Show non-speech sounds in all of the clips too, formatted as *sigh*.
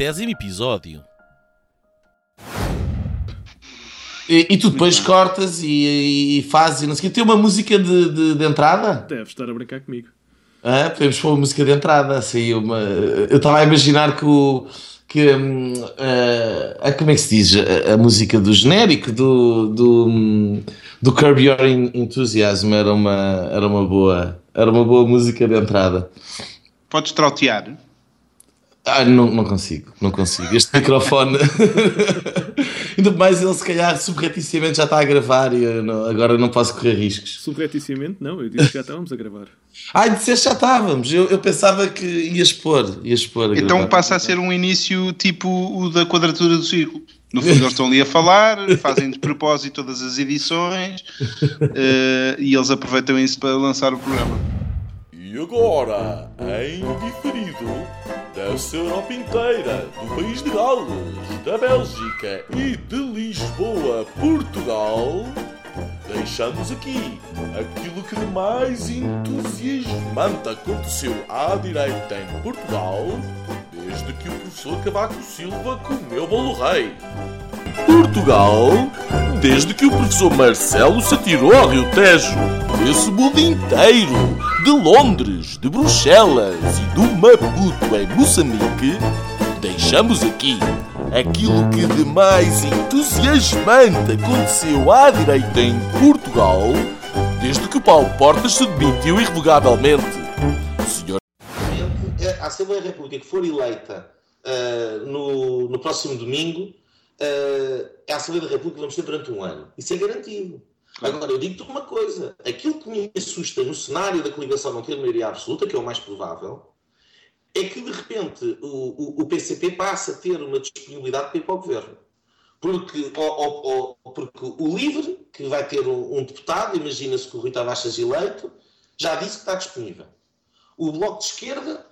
Centésimo episódio. E, e tu depois cortas e, e fazes e não sei o quê. Tem uma música de, de, de entrada? Deve estar a brincar comigo. Ah, podemos pôr uma música de entrada. Assim, uma... Eu estava a imaginar que o. Que, hum, ah, como é que se diz? A, a música do genérico do, do, hum, do Curb Your Enthusiasm era uma, era, uma boa, era uma boa música de entrada. Podes trautear? Ah, não, não consigo, não consigo. Este *laughs* microfone. *laughs* Ainda mais ele, se calhar, subrepticiamente já está a gravar e não- agora não posso correr riscos. Subrepticiamente, não, eu disse que já estávamos a gravar. *laughs* Ah, disseste já estávamos. Eu, eu pensava que ias pôr. Ias pôr a Então gravar. passa a ser um início tipo o da quadratura do círculo. No fundo, eles estão ali a falar, fazem de propósito todas as edições eh, e eles aproveitam isso para lançar o programa. E agora, em diferido, dessa Europa inteira, do país de Gales, da Bélgica e de Lisboa, Portugal, deixamos aqui aquilo que de mais entusiasmante aconteceu à direita em Portugal, desde que o professor Cavaco Silva comeu bolo rei. Portugal, desde que o professor Marcelo se atirou ao Rio Tejo, desse mundo inteiro, de Londres, de Bruxelas e do Maputo em Moçambique, deixamos aqui aquilo que de mais entusiasmante aconteceu à direita em Portugal, desde que o Paulo Portas se demitiu irrevogavelmente. Senhor a Assembleia da República que for eleita ah, no, no próximo domingo, ah, é a Assembleia da República vamos ter durante um ano. Isso é garantido. Agora, eu digo-te uma coisa: aquilo que me assusta no cenário da coligação não ter maioria absoluta, que é o mais provável, é que de repente o, o, o PCP passa a ter uma disponibilidade para ir para o governo. Porque, ou, ou- ou- porque o LIVRE, que vai ter um, um deputado, imagina-se que o Rui Tavares eleito, já disse que está disponível. O Bloco de Esquerda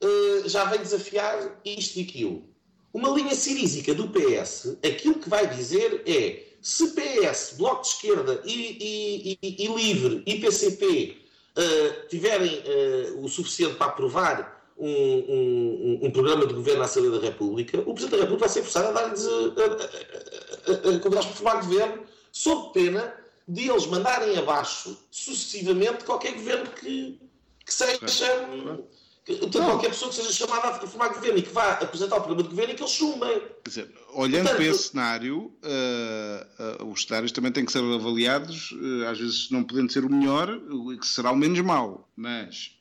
eh, já veio desafiar isto e aquilo. Uma linha cirísica do PS, aquilo que vai dizer é se PS, Bloco de Esquerda e, e- e- e Livre e PCP eh, tiverem eh, o suficiente para aprovar um, um- um- programa de governo à Assembleia da República, o Presidente da República vai ser forçado a dar-lhes a, a, a, para formar governo, sob pena de eles mandarem abaixo sucessivamente qualquer governo que, que seja. Portanto, qualquer pessoa que seja chamada a formar governo e que vá apresentar o programa de governo e que eles chumbem. Quer dizer, olhando Portanto- para esse cenário, eh, eh, os cenários também têm que ser avaliados, eh, às vezes não podendo ser o melhor, o que será o menos mau. Mas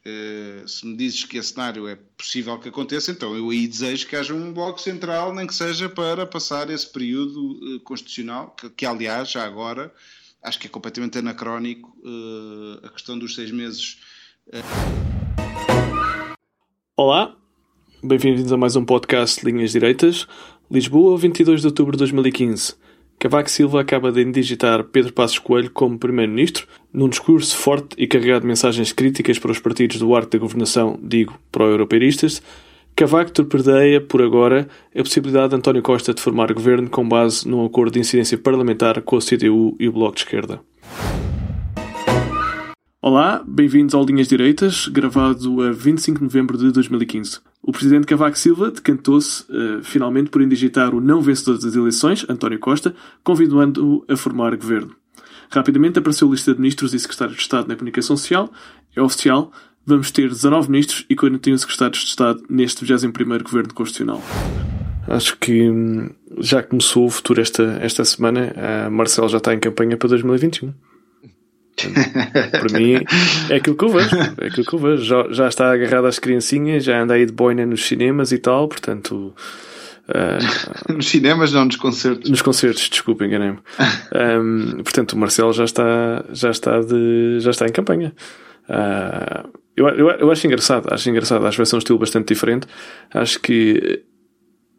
se me dizes que esse cenário é possível que aconteça, então eu aí desejo que haja um bloco central, nem que seja para passar esse período constitucional, que, que, aliás, já agora, acho que é completamente anacrónico a questão dos seis meses Olá, bem-vindos a mais um podcast Linhas Direitas. Lisboa, 22 de outubro de 2015. Cavaco Silva acaba de indigitar Pedro Passos Coelho como Primeiro-Ministro, num discurso forte e carregado de mensagens críticas para os partidos do arco da governação, digo, pró-europeiristas. Cavaco torpedeia, por agora, a possibilidade de António Costa de formar governo com base num acordo de incidência parlamentar com a CDU e o Bloco de Esquerda. Olá, bem-vindos ao Linhas Direitas, gravado a 25 de novembro de 2015. O presidente Cavaco Silva decantou-se, eh, finalmente, por indigitar o não vencedor das eleições, António Costa, convidando-o a formar governo. Rapidamente apareceu a lista de ministros e secretários de Estado na comunicação social. É oficial, vamos ter 19 ministros e 41 secretários de Estado neste 21º Governo Constitucional. Acho que hum, já começou o futuro esta, esta semana. A Marcelo já está em campanha para 2021. *laughs* Para mim é aquilo que eu vejo. É aquilo que eu vejo. Já, já está agarrado às criancinhas, já anda aí de boina nos cinemas e tal, portanto Uh, *laughs* nos cinemas, não, nos concertos. Nos concertos, desculpa, enganei-me. um, portanto, o Marcelo já está, já está, de, já está em campanha. Uh, eu, eu, eu acho engraçado, acho engraçado, acho que vai ser um estilo bastante diferente. Acho que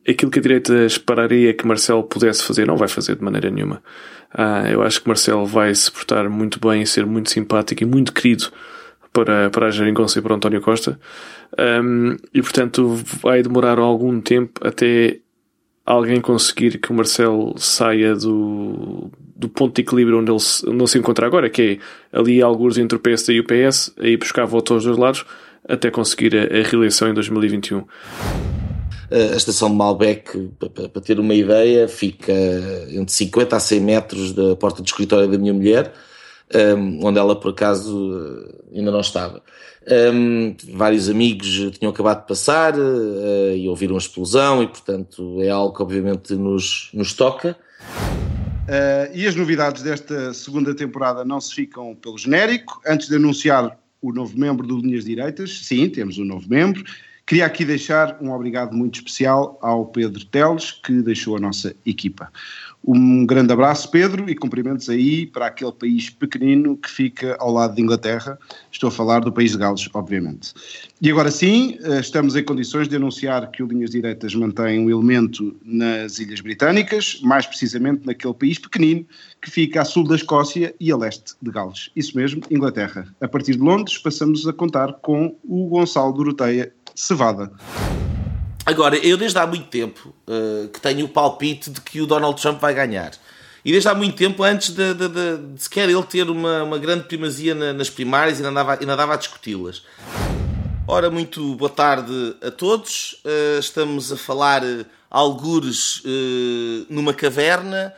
aquilo que a direita esperaria que Marcelo pudesse fazer, não vai fazer de maneira nenhuma. Uh, eu acho que Marcelo vai se portar muito bem, ser muito simpático e muito querido para, para a geringonça e para António Costa. Um, e portanto vai demorar algum tempo até alguém conseguir que o Marcelo saia do, do ponto de equilíbrio onde ele, se, onde ele se encontra agora, que é ali alguns entre o PSD e o PS, aí buscar votos aos dois lados, até conseguir a, a reeleição em 2021. A estação de Malbec, para ter uma ideia, fica entre 50 a 100 metros da porta do escritório da minha mulher, onde ela por acaso ainda não estava. Um, vários amigos tinham acabado de passar uh, e ouviram a explosão, e portanto é algo que obviamente nos, nos toca. Uh, e as novidades desta segunda temporada não se ficam pelo genérico. Antes de anunciar o novo membro do Linhas Direitas, sim, temos um novo membro. Queria aqui deixar um obrigado muito especial ao Pedro Teles, que deixou a nossa equipa. Um grande abraço, Pedro, e cumprimentos aí para aquele país pequenino que fica ao lado de Inglaterra. Estou a falar do país de Gales, obviamente. E agora sim, eh, estamos em condições de anunciar que o Linhas Diretas mantém um elemento nas Ilhas Britânicas, mais precisamente naquele país pequenino que fica a sul da Escócia e a leste de Gales. Isso mesmo, Inglaterra. A partir de Londres, passamos a contar com o Gonçalo Doroteia Cevada. Agora, eu desde há muito tempo uh, que tenho o palpite de que o Donald Trump vai ganhar. E desde há muito tempo, antes de, de, de, de sequer ele ter uma, uma grande primazia na, nas primárias, ainda andava, ainda andava a discuti-las. Ora, muito boa tarde a todos. Uh, estamos a falar uh, algures numa caverna,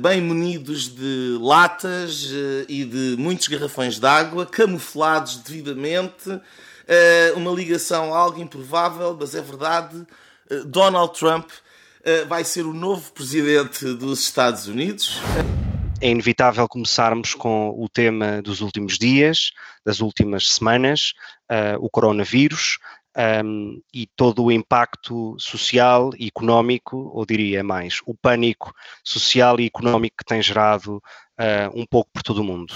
bem munidos de latas e de muitos garrafões de água, camuflados devidamente uma ligação algo improvável, mas é verdade. Uh, Donald Trump uh, vai ser o novo presidente dos Estados Unidos. É inevitável começarmos com o tema dos últimos dias, das últimas semanas, o coronavírus. Um, e todo o impacto social e económico, ou diria mais, o pânico social e económico que tem gerado uh, um pouco por todo o mundo.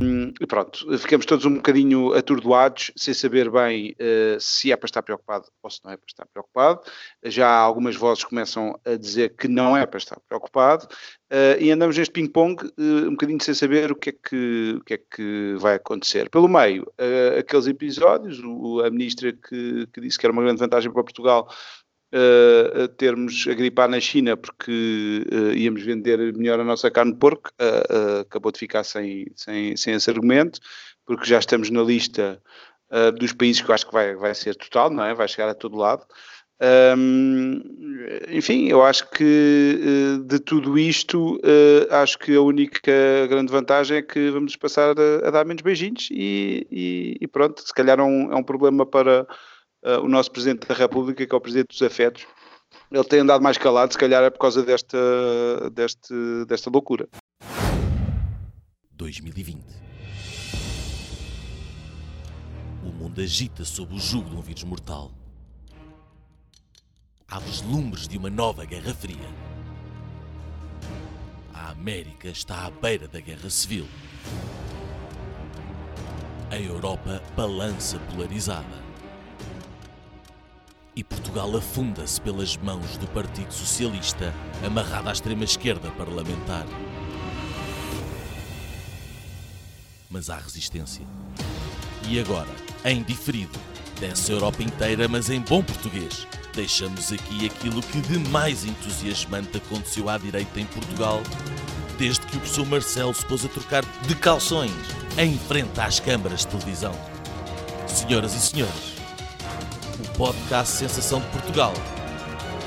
Hum, e pronto, ficamos todos um bocadinho atordoados, sem saber bem uh, se é para estar preocupado ou se não é para estar preocupado. Já algumas vozes começam a dizer que não é para estar preocupado, uh, e andamos neste ping-pong uh, um bocadinho sem saber o que é que, o que, é que vai acontecer. Pelo meio, aqueles episódios, o, a ministra que, que disse que era uma grande vantagem para Portugal uh, termos a gripar na China porque uh, íamos vender melhor a nossa carne de porco, uh, acabou de ficar sem, sem, sem esse argumento, porque já estamos na lista dos países que eu acho que vai, vai ser total, não é? Vai chegar a todo lado. Um, enfim, eu acho que de tudo isto, acho que a única grande vantagem é que vamos passar a, a dar menos beijinhos e, e, e, pronto, se calhar é um, é um problema para, uh, o nosso Presidente da República, que é o Presidente dos Afetos, ele tem andado mais calado, se calhar é por causa desta, deste, desta loucura. 2020 O mundo agita sob o jugo de um vírus mortal. Há vislumbres de uma nova Guerra Fria. A América está à beira da Guerra Civil. A Europa balança polarizada e Portugal afunda-se pelas mãos do Partido Socialista, amarrado à extrema-esquerda parlamentar. Mas há resistência. E agora, em diferido, dessa Europa inteira, mas em bom português, deixamos aqui aquilo que de mais entusiasmante aconteceu à direita em Portugal, desde que o professor Marcelo se pôs a trocar de calções em frente às câmaras de televisão. Senhoras e senhores, podcast Sensação de Portugal.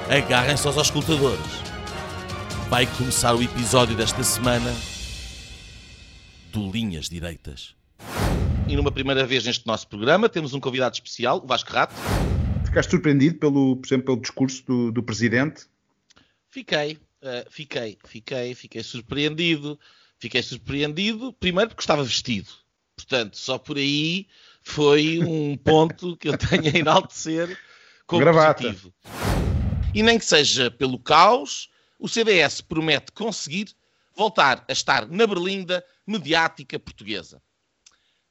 Agarrem-se aos auscultadores. Vai começar o episódio desta semana do Linhas Direitas. E numa primeira vez neste nosso programa temos um convidado especial, o Vasco Rato. Ficaste surpreendido, pelo, por exemplo, pelo discurso do, do Presidente? Fiquei, uh, fiquei, fiquei, fiquei surpreendido. Fiquei surpreendido, primeiro porque estava vestido. Portanto, só por aí foi um ponto que eu tenho a enaltecer como Gravata. positivo. E nem que seja pelo caos, o CDS promete conseguir voltar a estar na berlinda mediática portuguesa.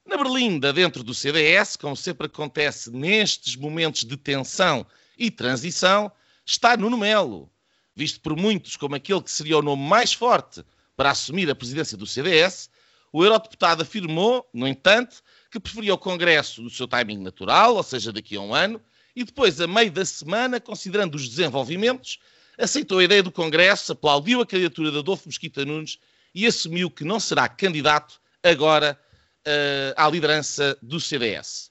Na berlinda, dentro do CDS, como sempre acontece nestes momentos de tensão e transição, está Nuno Melo, visto por muitos como aquele que seria o nome mais forte para assumir a presidência do CDS, o eurodeputado afirmou, no entanto, que preferia o Congresso no seu timing natural, ou seja, daqui a um ano, e depois, a meio da semana, considerando os desenvolvimentos, aceitou a ideia do Congresso, aplaudiu a candidatura de Adolfo Mesquita Nunes e assumiu que não será candidato agora uh, à liderança do CDS. Uh,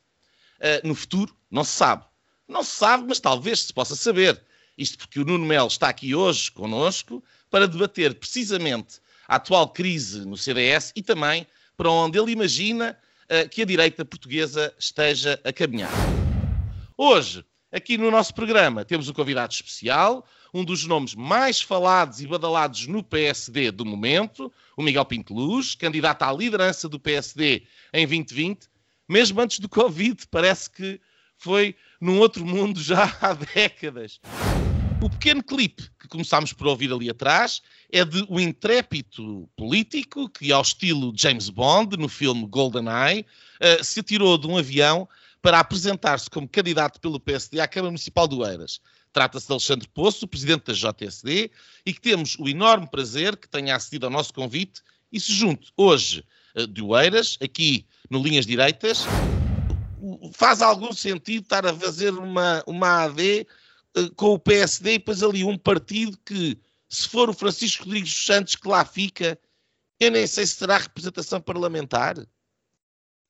eh, no futuro, não se sabe. Não se sabe, mas talvez se possa saber. Isto porque o Nuno Melo está aqui hoje conosco para debater precisamente a atual crise no CDS e também para onde ele imagina que a direita portuguesa esteja a caminhar. Hoje, aqui no nosso programa, temos um convidado especial, um dos nomes mais falados e badalados no PSD do momento, o Miguel Pinto Luz, candidato à liderança do PSD em 2020, mesmo antes do Covid, parece que foi num outro mundo já *laughs* há décadas. O pequeno clipe que começámos por ouvir ali atrás é de um intrépido político que, ao estilo James Bond, no filme GoldenEye, uh, se atirou de um avião para apresentar-se como candidato pelo PSD à Câmara Municipal do Eiras. Trata-se de Alexandre Poço, presidente da JSD, e que temos o enorme prazer que tenha acedido ao nosso convite e se junte hoje uh, de Oeiras, aqui no Linhas Direitas. Faz algum sentido estar a fazer uma, uma AD com o PSD e depois ali um partido que, se for o Francisco Rodrigues dos Santos que lá fica, eu nem sei se terá representação parlamentar.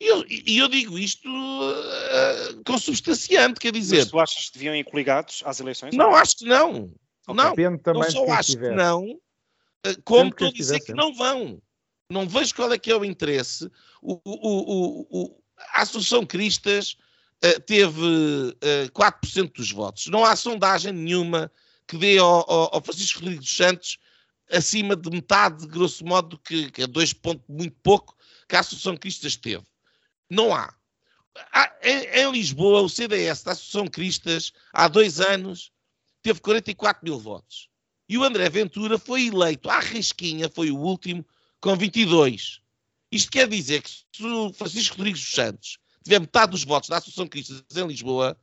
E eu, eu, digo isto uh, consubstanciante, quer dizer. Mas tu achas que deviam ir coligados às eleições? Não, acho que não. Não, não só acho que não, uh, como estou a dizer que não vão. Não vejo qual é que é o interesse. O, o, o, a Associação Cristas uh, teve uh, 4% dos votos. Não há sondagem nenhuma que dê ao, ao, ao Francisco Rodrigues dos Santos acima de metade, grosso modo, que, que é dois pontos muito pouco, que a Associação Cristas teve. Não há. há em, em, Lisboa, o CDS da Associação Cristas, há dois anos, teve 44 mil votos. E o André Ventura foi eleito à risquinha, foi o último, com 22. Isto quer dizer que se o Francisco Rodrigues dos Santos tiver metade dos votos da Associação Cristas em Lisboa,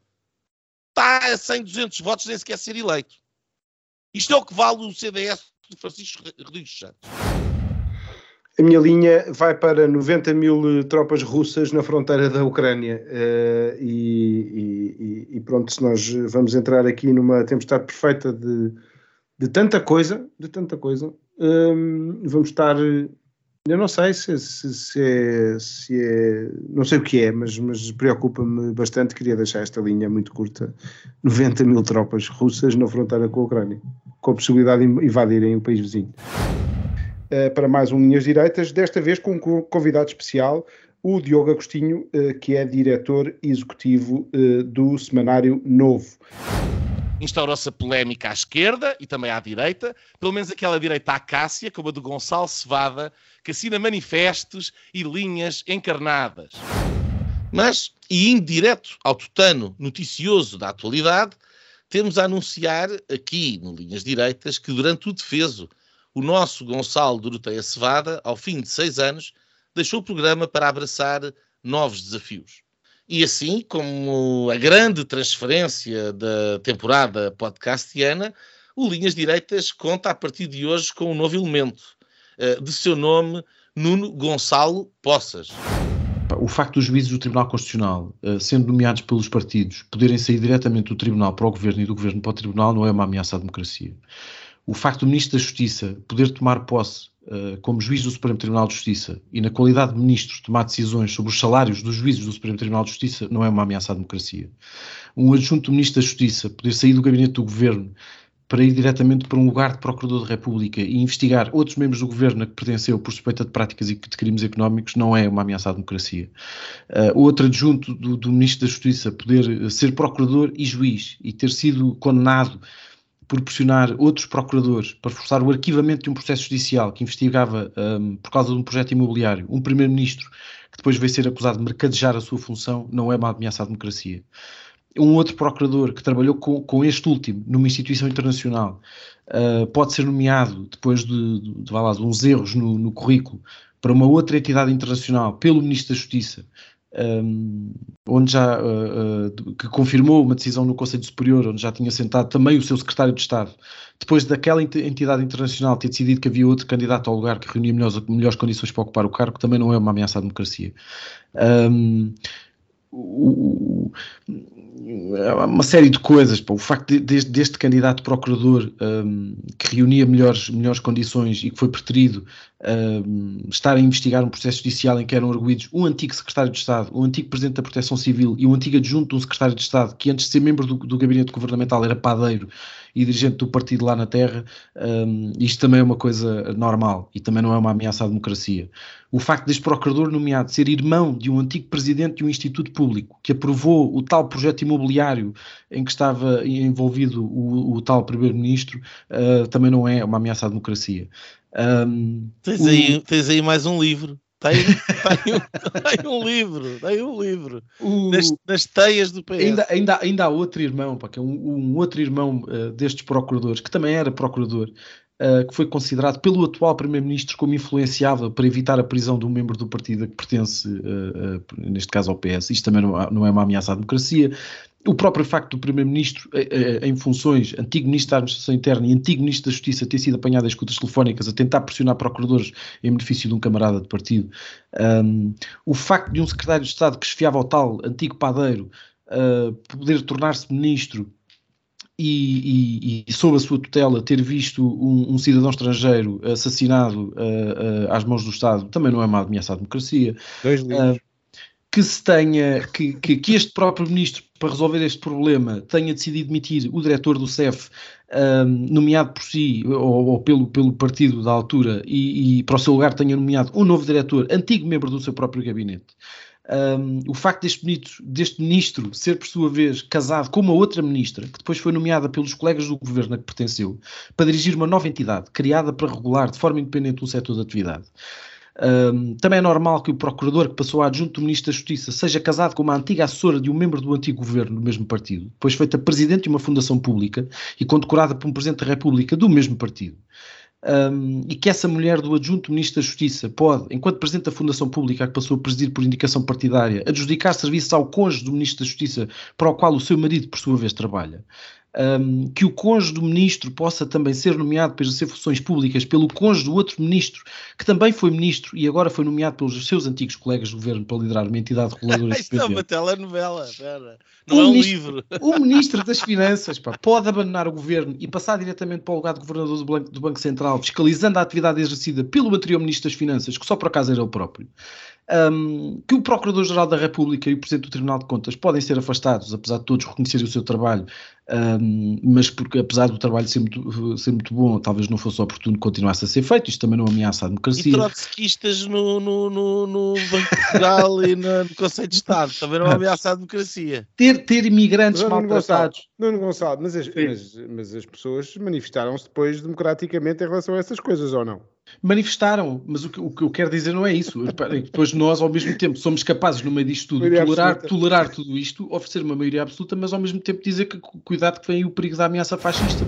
está a 100, 200 votos nem sequer ser eleito. Isto é o que vale o CDS do Francisco Rodrigues Santos. A minha linha vai para 90 mil eh, tropas russas na fronteira da Ucrânia. Uh, e, e, e, pronto, se nós vamos entrar aqui numa tempestade perfeita de, de tanta coisa, de tanta coisa, um, vamos estar. Eu não sei se, se, se, é, se é. Não sei o que é, mas, mas preocupa-me bastante. Queria deixar esta linha muito curta: 90 mil tropas russas na fronteira com a Ucrânia, com a possibilidade de invadirem o país vizinho. Eh, para mais um Linhas Direitas, desta vez com um convidado especial, o Diogo Agostinho, eh, que é diretor executivo eh, do Semanário Novo. Instaurou-se a polémica à esquerda e também à direita, pelo menos aquela direita à Cássia, como a do Gonçalo Cevada, que assina manifestos e linhas encarnadas. Mas, e indireto ao tutano noticioso da atualidade, temos a anunciar aqui no Linhas Direitas que durante o defeso o nosso Gonçalo Doroteia Cevada, ao fim de seis anos, deixou o programa para abraçar novos desafios. E assim, como a grande transferência da temporada podcastiana, o Linhas Direitas conta a partir de hoje com um novo elemento, eh, de seu nome Nuno Gonçalo Poças. O facto dos juízes do Tribunal Constitucional, eh, sendo nomeados pelos partidos, poderem sair diretamente do Tribunal para o Governo e do Governo para o Tribunal não é uma ameaça à democracia o facto do Ministro da Justiça poder tomar posse como juiz do Supremo Tribunal de Justiça e, na qualidade de Ministro, tomar decisões sobre os salários dos juízes do Supremo Tribunal de Justiça não é uma ameaça à democracia. Um adjunto do Ministro da Justiça poder sair do gabinete do Governo para ir diretamente para um lugar de Procurador da República e investigar outros membros do governo a que pertenceu por suspeita de práticas e de crimes económicos não é uma ameaça à democracia. Uh, outro adjunto do, do Ministro da Justiça poder ser Procurador e juiz e ter sido condenado por pressionar outros procuradores para forçar o arquivamento de um processo judicial que investigava um, por causa de um projeto imobiliário, um primeiro-ministro que depois veio ser acusado de mercadejar a sua função, não é uma ameaça à democracia. um outro procurador que trabalhou com, com este último numa instituição internacional uh, pode ser nomeado depois de, de, de, lá, de uns erros no, no, currículo para uma outra entidade internacional pelo Ministro da Justiça, um, onde já uh, uh, que confirmou uma decisão no Conselho Superior, onde já tinha sentado também o seu secretário de Estado, depois daquela entidade internacional ter decidido que havia outro candidato ao lugar que reunia melhores, melhores condições para ocupar o cargo, também não é uma ameaça à democracia. Um, uma série de coisas. Pô. O facto de, de, deste candidato procurador um, que reunia melhores, melhores condições e que foi preterido um, estar a investigar um processo judicial em que eram arguídos um antigo secretário de Estado, um antigo presidente da Proteção Civil e um antigo adjunto de um secretário de Estado que antes de ser membro do, do gabinete governamental era padeiro e dirigente do partido lá na Terra, um, isto também é uma coisa normal e também não é uma ameaça à democracia. O facto deste procurador nomeado ser irmão de um antigo presidente de um instituto público que aprovou o tal projeto imobiliário em que estava envolvido o, o tal primeiro-ministro uh, também não é uma ameaça à democracia. Um, tens, o... aí, tens aí mais um livro. Tem, tem, um, *laughs* tem um livro, tem um livro o, nas, nas, teias do PS. Ainda, ainda, ainda há outro irmão, pá, que é um, um outro irmão uh, destes procuradores, que também era procurador, que foi considerado pelo atual Primeiro-Ministro como influenciável para evitar a prisão de um membro do partido a que pertence, uh, neste caso ao PS. Isto também não, não é uma ameaça à democracia o próprio facto do Primeiro-Ministro, eh, eh, em funções, antigo Ministro da Administração Interna e antigo Ministro da Justiça, ter sido apanhado em escutas telefónicas a tentar pressionar procuradores em benefício de um camarada de partido, um, o facto de um Secretário de Estado que esfiava ao tal antigo padeiro uh, poder tornar-se Ministro e, e, e, sob a sua tutela ter visto um, um cidadão estrangeiro assassinado uh, uh, às mãos do Estado também não é uma ameaça à democracia. Dois livros. Uh, que se tenha, que, que, que, este próprio ministro, para resolver este problema, tenha decidido demitir o diretor do CEF, um, nomeado por si ou, ou, pelo, pelo partido da altura, e, e, para o seu lugar tenha nomeado um novo diretor, antigo membro do seu próprio gabinete. Um, o facto deste ministro, deste ministro ser, por sua vez, casado com uma outra ministra, que depois foi nomeada pelos colegas do governo a que pertenceu, para dirigir uma nova entidade criada para regular de forma independente um setor de atividade. Um, também é normal que o procurador que passou a adjunto do Ministro da Justiça seja casado com uma antiga assessora de um membro do antigo governo do mesmo partido, depois feita presidente de uma fundação pública e condecorada por um Presidente da República do mesmo partido. Um, e que essa mulher do adjunto Ministro da Justiça pode, enquanto Presidente da Fundação Pública que passou a presidir por indicação partidária, adjudicar serviços ao cônjuge do Ministro da Justiça para o qual o seu marido, por sua vez, trabalha um, que o cônjuge do ministro possa também ser nomeado para exercer funções públicas pelo cônjuge do outro ministro, que também foi ministro e agora foi nomeado pelos seus antigos colegas do governo para liderar uma entidade reguladora *laughs* Isto é uma telenovela, pera. não o é um ministro, livro. O *laughs* ministro das Finanças pá, pode abandonar o governo e passar diretamente para o lugar de governador do Banco, do Banco Central, fiscalizando a atividade exercida pelo anterior ministro das Finanças, que só por acaso era ele próprio um, que o Procurador-Geral da República e o Presidente do Tribunal de Contas podem ser afastados, apesar de todos reconhecerem o seu trabalho, um, mas porque apesar do trabalho ser muito, ser muito bom, talvez não fosse oportuno que continuasse a ser feito, isto também não ameaça a democracia. E trotskistas no, no, no, no Banco de Portugal e no, no Conselho de Estado, também não ameaça a democracia. Ter, ter imigrantes Nuno maltratados. Nuno Gonçalves, mas as, mas, mas as pessoas manifestaram-se depois democraticamente em relação a essas coisas, ou não? Manifestaram, mas o que, o que eu quero dizer não é isso. Depois nós, ao mesmo tempo, somos capazes, no meio disto tudo, tolerar, tolerar tudo isto, oferecer uma maioria absoluta, mas ao mesmo tempo dizer que cuidado que vem o perigo da ameaça fascista.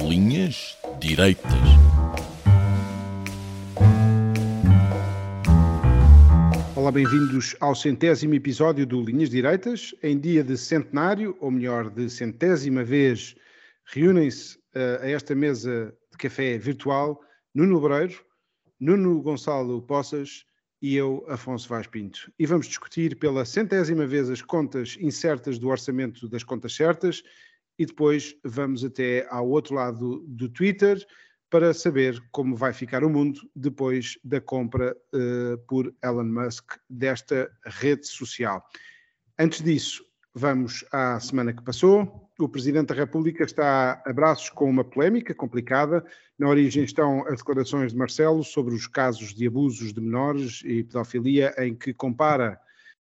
Linhas direitas. Olá, bem-vindos ao centésimo episódio do Linhas Direitas. Em dia de centenário, ou melhor, de centésima vez, reúnem-se uh, a esta mesa de café virtual Nuno Lebreiro, Nuno Gonçalo Poças e eu, Afonso Vaz Pinto. E vamos discutir pela centésima vez as contas incertas do orçamento das contas certas e depois vamos até ao outro lado do Twitter para saber como vai ficar o mundo depois da compra uh, por Elon Musk desta rede social. Antes disso, vamos à semana que passou. O Presidente da República está a braços com uma polémica complicada. Na origem estão as declarações de Marcelo sobre os casos de abusos de menores e pedofilia, em que compara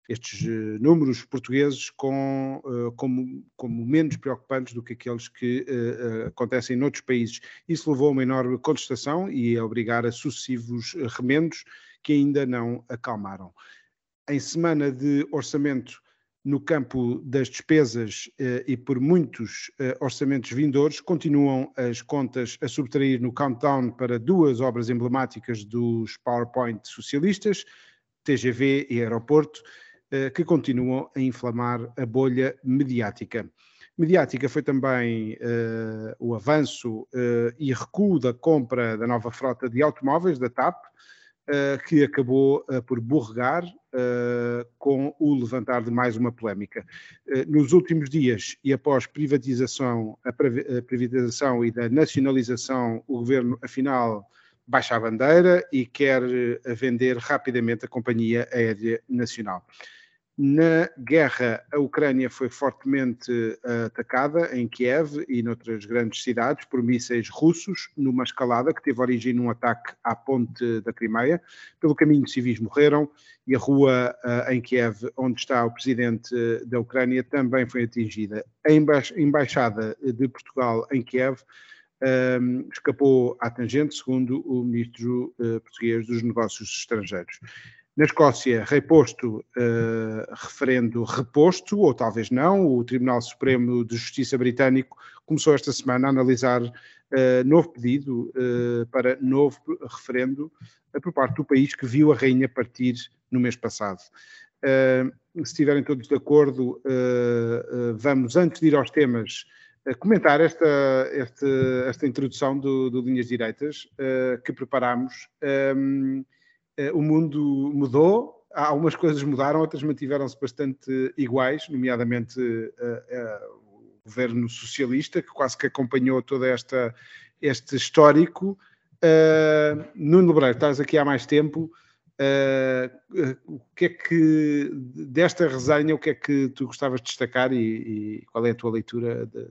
estes uh, números portugueses com, uh, como, como, menos preocupantes do que aqueles que uh, acontecem noutros países. Isso levou a uma enorme contestação e a obrigar a sucessivos remendos que ainda não acalmaram. Em semana de orçamento no campo das despesas e por muitos orçamentos vindouros, continuam as contas a subtrair no countdown para duas obras emblemáticas dos PowerPoint socialistas, TGV e aeroporto, eh, que continuam a inflamar a bolha mediática. Mediática foi também uh, o avanço uh, e recuo da compra da nova frota de automóveis da TAP, uh, que acabou por borregar com o levantar de mais uma polémica. nos últimos dias e após privatização, a privatização e da nacionalização, o governo afinal baixa a bandeira e quer vender rapidamente a Companhia Aérea Nacional. Na guerra, a Ucrânia foi fortemente uh, atacada em Kiev e noutras grandes cidades por mísseis russos, numa escalada que teve origem num ataque à ponte da Crimeia. Pelo caminho, civis morreram e a rua uh, em Kiev, onde está o presidente da Ucrânia, também foi atingida. A emba embaixada de Portugal em Kiev um, ehm, escapou à tangente, segundo o ministro português dos Negócios Estrangeiros. Na Escócia, reposto, uh, referendo reposto, ou talvez não, o Tribunal Supremo de Justiça britânico começou esta semana a analisar uh, novo pedido uh, para novo referendo por parte do país que viu a rainha partir no mês passado. se estiverem todos de acordo, vamos, antes de ir aos temas, comentar esta, esta, esta introdução do, do Linhas Direitas que preparámos. Um, eh, o mundo mudou, algumas coisas mudaram, outras mantiveram-se bastante iguais, nomeadamente uh, uh, o governo socialista, que quase que acompanhou todo esta, este histórico. Uh, Nuno Lebreiro, estás aqui há mais tempo. O que é que, desta resenha, o que é que tu gostavas de destacar e, e qual é a tua leitura de,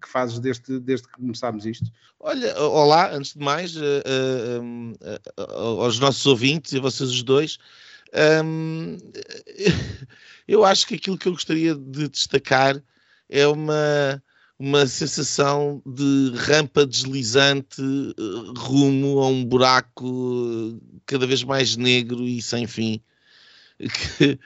que fazes desde, desde que começámos isto? Olha, olá, antes de mais, uh, uh, uh, aos nossos ouvintes e a vocês os dois. Um, *laughs* eu acho que aquilo que eu gostaria de destacar é uma, uma sensação de rampa deslizante eh, rumo a um buraco cada vez mais negro e sem fim, *laughs* que,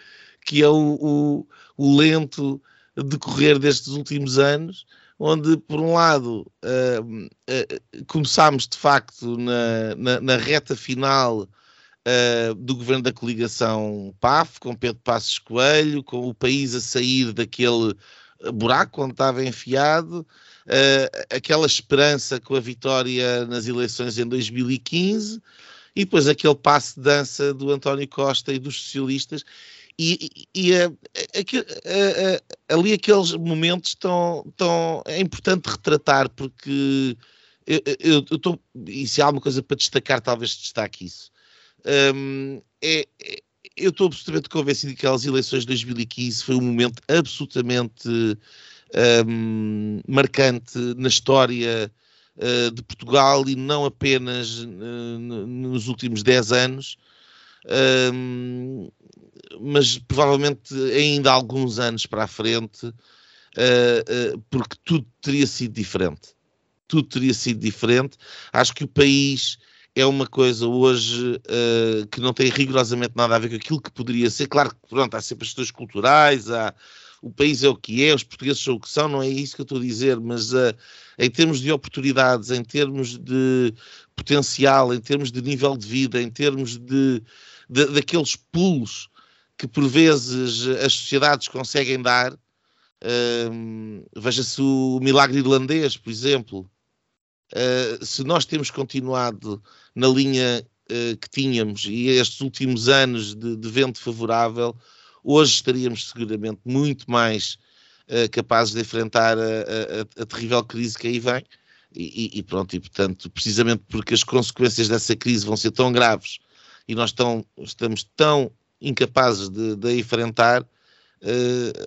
que é o, o, o lento decorrer destes últimos anos onde, por um lado, uh, uh, começámos de facto na, na, na reta final uh, do governo da coligação PAF, com Pedro Passos Coelho, com o país a sair daquele buraco onde estava enfiado, aquela esperança com a vitória nas eleições em 2015 e depois aquele passo de dança do António Costa e dos socialistas e, e, e ali aqueles momentos estão, estão, é importante retratar porque eu estou, e se há alguma coisa para destacar, talvez destaque isso. Um, é, é, eu estou absolutamente convencido que aquelas eleições de 2015 foi um momento absolutamente um, marcante na história uh, de Portugal e não apenas uh, nos últimos 10 anos. Um, mas provavelmente ainda há alguns anos para a frente, uh, porque tudo teria sido diferente. Tudo teria sido diferente. Acho que o país é uma coisa hoje uh, que não tem rigorosamente nada a ver com aquilo que poderia ser. Claro que pronto, há sempre as questões culturais, há, o país é o que é, os portugueses são o que são, não é isso que eu estou a dizer, mas uh, em termos de oportunidades, em termos de potencial, em termos de nível de vida, em termos de, de daqueles pulos que por vezes as sociedades conseguem dar. Uh, Veja-se o milagre irlandês, por exemplo. Uh, se nós temos continuado na linha uh, que tínhamos e estes últimos anos de, de, vento favorável, hoje estaríamos seguramente muito mais uh, capazes de enfrentar a, a, a, terrível crise que aí vem. E, e, pronto, e portanto, precisamente porque as consequências dessa crise vão ser tão graves e nós tão, estamos tão incapazes de, de enfrentar,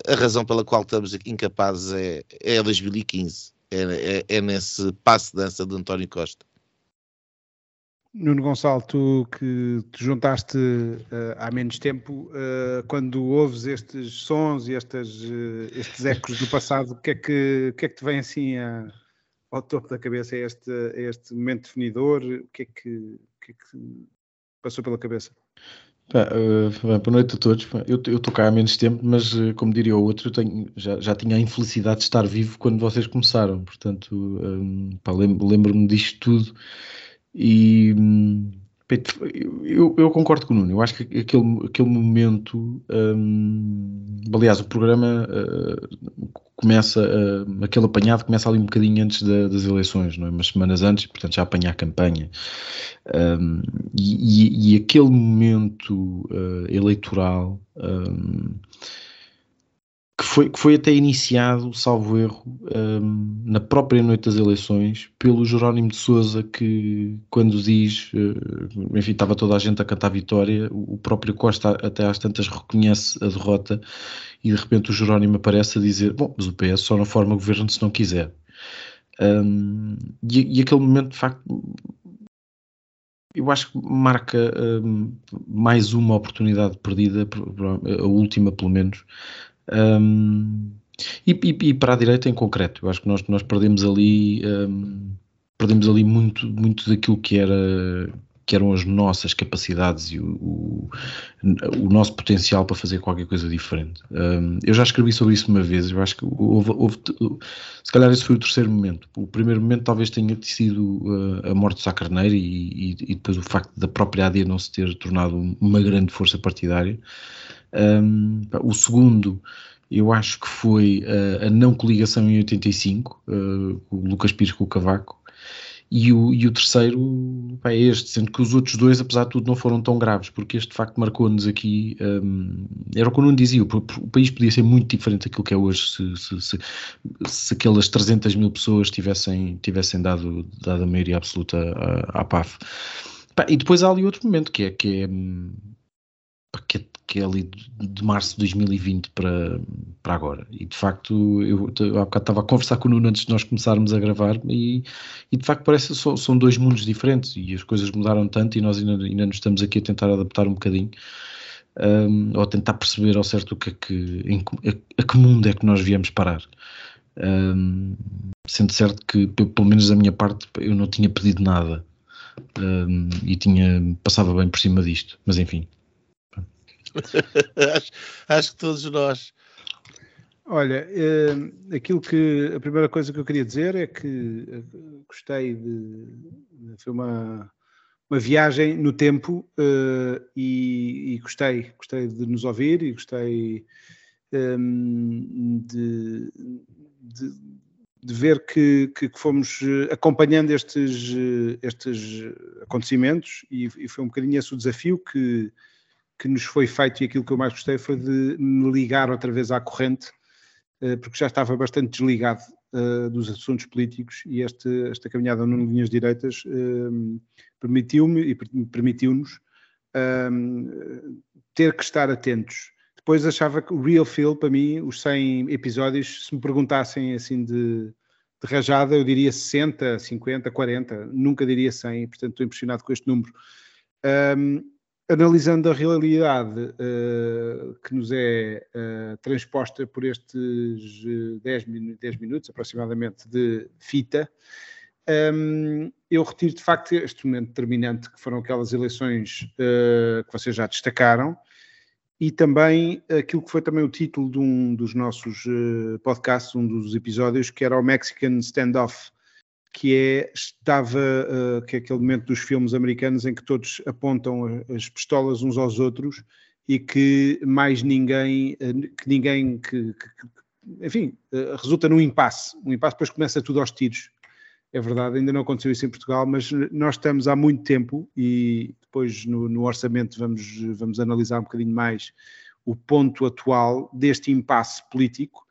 a razão pela qual estamos incapazes é, é 2015. É, é, é nesse passo de dança de António Costa. Nuno Gonçalo, tu que te juntaste uh, há menos tempo, uh, quando ouves estes sons e estas, uh, estes ecos do passado, o que, é que, que é que te vem assim a, ao topo da cabeça? É este, é este momento definidor? O que é que, que, é que passou pela cabeça? Uh, boa noite a todos. Eu estou cá há menos tempo, mas uh, como diria o outro, eu tenho, já, já tinha a infelicidade de estar vivo quando vocês começaram. Portanto, um, lembro-me disto tudo e eu, eu, concordo com o Nuno. Eu acho que aquele, aquele momento, um, aliás, o programa uh, começa, uh, aquele apanhado começa ali um bocadinho antes da, das eleições, não é? umas semanas antes, portanto já apanha a campanha. Um, e, e, aquele momento uh, eleitoral. Um, que foi, que foi até iniciado, salvo erro, um, na própria noite das eleições, pelo Jerónimo de Souza, que quando diz, uh, enfim, estava toda a gente a cantar vitória, o próprio Costa até às tantas reconhece a derrota e de repente o Jerónimo aparece a dizer, bom, mas o PS só não forma governo se não quiser. Um, e, e, aquele momento, de facto, eu acho que marca um, mais uma oportunidade perdida, a última pelo menos, um, e, e, e, para a direita em concreto, eu acho que nós, nós perdemos ali um, perdemos ali muito, muito daquilo que era que eram as nossas capacidades e o, o, o nosso potencial para fazer qualquer coisa diferente. Um, eu já escrevi sobre isso uma vez, eu acho que houve, houve, se calhar esse foi o terceiro momento. O primeiro momento talvez tenha sido uh, a morte de Sá Carneiro e, e, e, depois o facto da própria AD não se ter tornado uma grande força partidária. Um, o segundo, eu acho que foi uh, a não coligação em 85, uh, o Lucas Pires com o Cavaco, e o, e o terceiro é este, sendo que os outros dois, apesar de tudo, não foram tão graves, porque este de facto marcou-nos aqui. Um, era o que eu não dizia, o, o, país podia ser muito diferente daquilo que é hoje se, se, se, se aquelas 300 mil pessoas tivessem, tivessem dado, dado a maioria absoluta à, à PAF. E depois há ali outro momento que é que é, hum, que é que é ali de março de 2020 para, para agora. E de facto, eu há bocado estava a conversar com o Nuno antes de nós começarmos a gravar e, e de facto parece que são, são dois mundos diferentes e as coisas mudaram tanto e nós ainda, ainda nos estamos aqui a tentar adaptar um bocadinho. Um, ou tentar perceber ao certo o que é que, em, a, a, que mundo é que nós viemos parar. Um, sendo certo que, pelo menos da minha parte, eu não tinha pedido nada um, e tinha, passava bem por cima disto, mas enfim, *laughs* acho, acho, que todos nós. Olha, eh, aquilo que a primeira coisa que eu queria dizer é que eh, gostei de. Foi uma, uma viagem no tempo eh, e, e, gostei, gostei de nos ouvir e gostei ehm, de, de, de ver que, que, que, fomos acompanhando estes, estes acontecimentos e, e foi um bocadinho esse o desafio que que nos foi feito e aquilo que eu mais gostei foi de me ligar outra vez à corrente, eh, porque já estava bastante desligado uh, dos assuntos políticos e esta caminhada no Linhas Direitas uh, permitiu-me e permitiu-nos uh, ter que estar atentos. Depois achava que o real feel, para mim, os 100 episódios, se me perguntassem assim de, de rajada, eu diria 60, 50, 40, nunca diria 100, portanto estou impressionado com este número. Um, analisando a realidade uh, que nos é uh, transposta por estes 10, uh, 10, minutos aproximadamente de fita, um, ehm, eu retiro de facto este momento determinante que foram aquelas eleições eh, que vocês já destacaram e também aquilo que foi também o título de um dos nossos podcasts, um dos episódios, que era o Mexican Standoff que é estava uh, que é aquele momento dos filmes americanos em que todos apontam as pistolas uns aos outros e que mais ninguém uh, que ninguém que, que, enfim uh, resulta num impasse. Um impasse depois começa tudo aos tiros. É verdade ainda não aconteceu isso em Portugal mas nós estamos há muito tempo e depois no, no orçamento vamos vamos analisar um bocadinho mais o ponto atual deste impasse político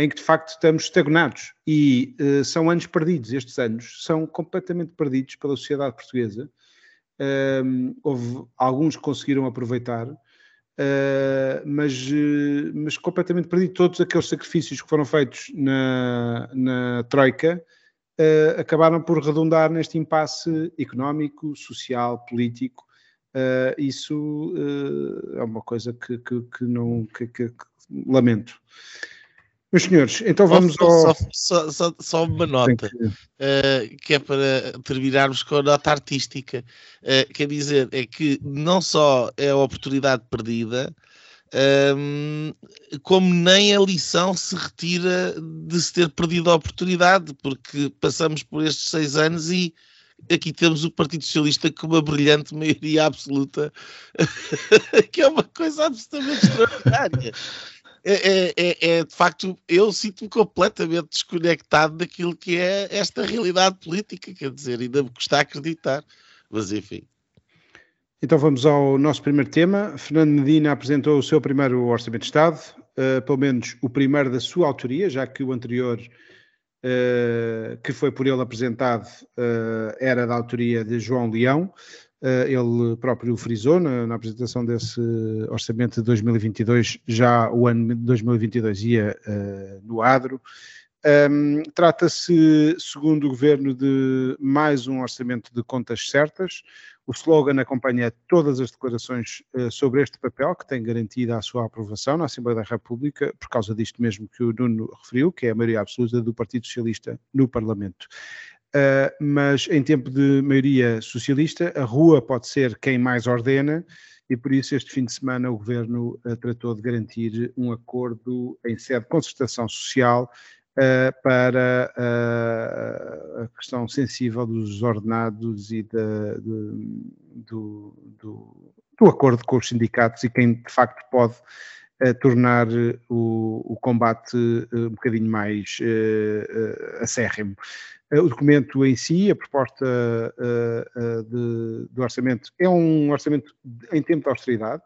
em que de facto estamos estagnados e uh, são anos perdidos. Estes anos são completamente perdidos pela sociedade portuguesa. Houve alguns que conseguiram aproveitar, uh, mas, uh, mas completamente perdido. Todos aqueles sacrifícios que foram feitos na, na Troika uh, acabaram por redundar neste impasse económico, social, político. Isso é uma coisa que, que, que não que, que, lamento. Meus senhores, então vamos só, ao... só, só, só, uma nota, que... Uh, que... é para terminarmos com a nota artística. Uh, quer dizer, é que não só é a oportunidade perdida, um, como nem a lição se retira de se ter perdido a oportunidade, porque passamos por estes seis anos e aqui temos o Partido Socialista com uma brilhante maioria absoluta, *laughs* que é uma coisa absolutamente extraordinária. É, é, é, é, de facto, eu sinto-me completamente desconectado daquilo que é esta realidade política, quer dizer, ainda me custa acreditar, mas enfim. Então vamos ao nosso primeiro tema. Fernando Medina apresentou o seu primeiro Orçamento de Estado, uh, pelo menos o primeiro da sua autoria, já que o anterior, uh, que foi por ele apresentado, uh, era da autoria de João Leão. Ele próprio frisou na, na, apresentação desse Orçamento de 2022, já o ano de 2022 ia no adro. Um, Trata-se, segundo o governo, de mais um orçamento de contas certas. O slogan acompanha todas as declarações uh, sobre este papel, que tem garantido a sua aprovação na Assembleia da República, por causa disto mesmo que o Nuno referiu, que é a maioria absoluta do Partido Socialista no Parlamento. Uh, mas em tempo de maioria socialista, a rua pode ser quem mais ordena, e por isso este fim de semana o Governo uh, tratou de garantir um acordo em sede de concertação social uh, para a questão sensível dos ordenados e de, de, do, do, do, acordo com os sindicatos e quem de facto pode uh, tornar o, o combate um bocadinho mais acérrimo. O documento em si, a proposta de, do orçamento, é um orçamento em tempo de austeridade,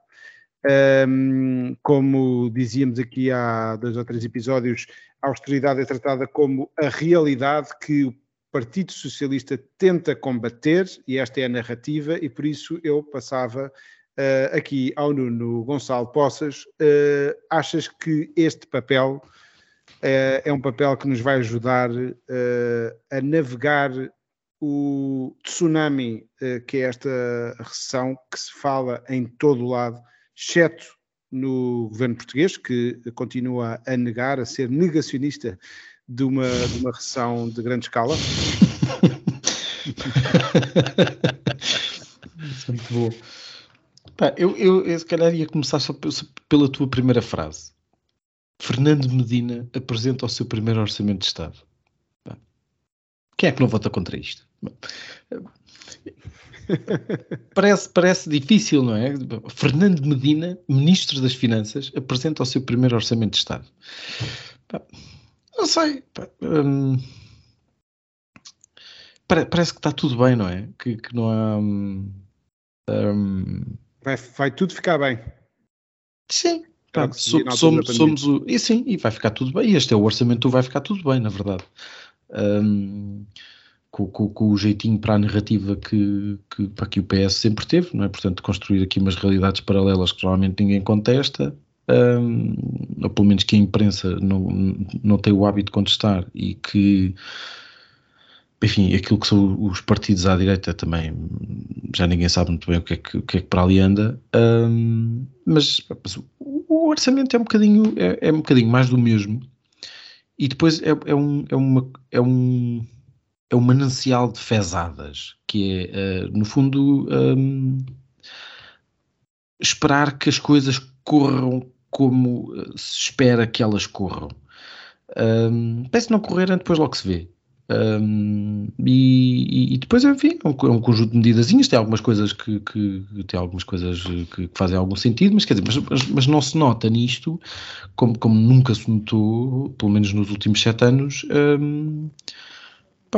um, como dizíamos aqui há dois ou três episódios, a austeridade é tratada como a realidade que o Partido Socialista tenta combater, e esta é a narrativa, e por isso eu passava uh, aqui ao Nuno Gonçalo Poças. Uh, achas que este papel uh, é um papel que nos vai ajudar a navegar o tsunami que é esta recessão que se fala em todo o lado, exceto no governo português, que continua a negar, a ser negacionista de uma, de uma recessão de grande escala. *laughs* Muito bom. Pá, eu, eu, eu, se calhar ia começar só pela tua primeira frase. Fernando Medina apresenta o seu primeiro orçamento de Estado. Pá. Quem é que não vota contra isto? parece, parece difícil, não é? Fernando Medina, Ministro das Finanças, apresenta o seu primeiro orçamento de Estado. não sei. Hum, parece que está tudo bem, não é? Que, que não há. Hum, hum vai, vai tudo ficar bem. Sim. Pá, somos, somos o. E sim, e vai ficar tudo bem. Este é o orçamento, vai ficar tudo bem, na verdade. Um, com, com, com, o jeitinho para a narrativa que, que, para que o PS sempre teve, não é? Portanto, construir aqui umas realidades paralelas que provavelmente ninguém contesta, um, ou pelo menos que a imprensa não, não tem o hábito de contestar e que, enfim, aquilo que são os partidos à direita também já ninguém sabe muito bem o que é que, que, é que para ali anda, um, mas, mas, o orçamento é um bocadinho, é, é um bocadinho mais do mesmo. E depois é, é, um, é, uma, é um é um manancial de fezadas, que é, uh, no fundo, um, esperar que as coisas corram como eh, se espera que elas corram. Um, parece não correrem, depois logo se vê. Um, e, e, depois, enfim, é um, é um, conjunto de medidas. Tem algumas coisas que, que, tem algumas coisas que, que, fazem algum sentido, mas quer dizer, mas, mas, não se nota nisto, como, como nunca se notou, pelo menos nos últimos sete anos. Um,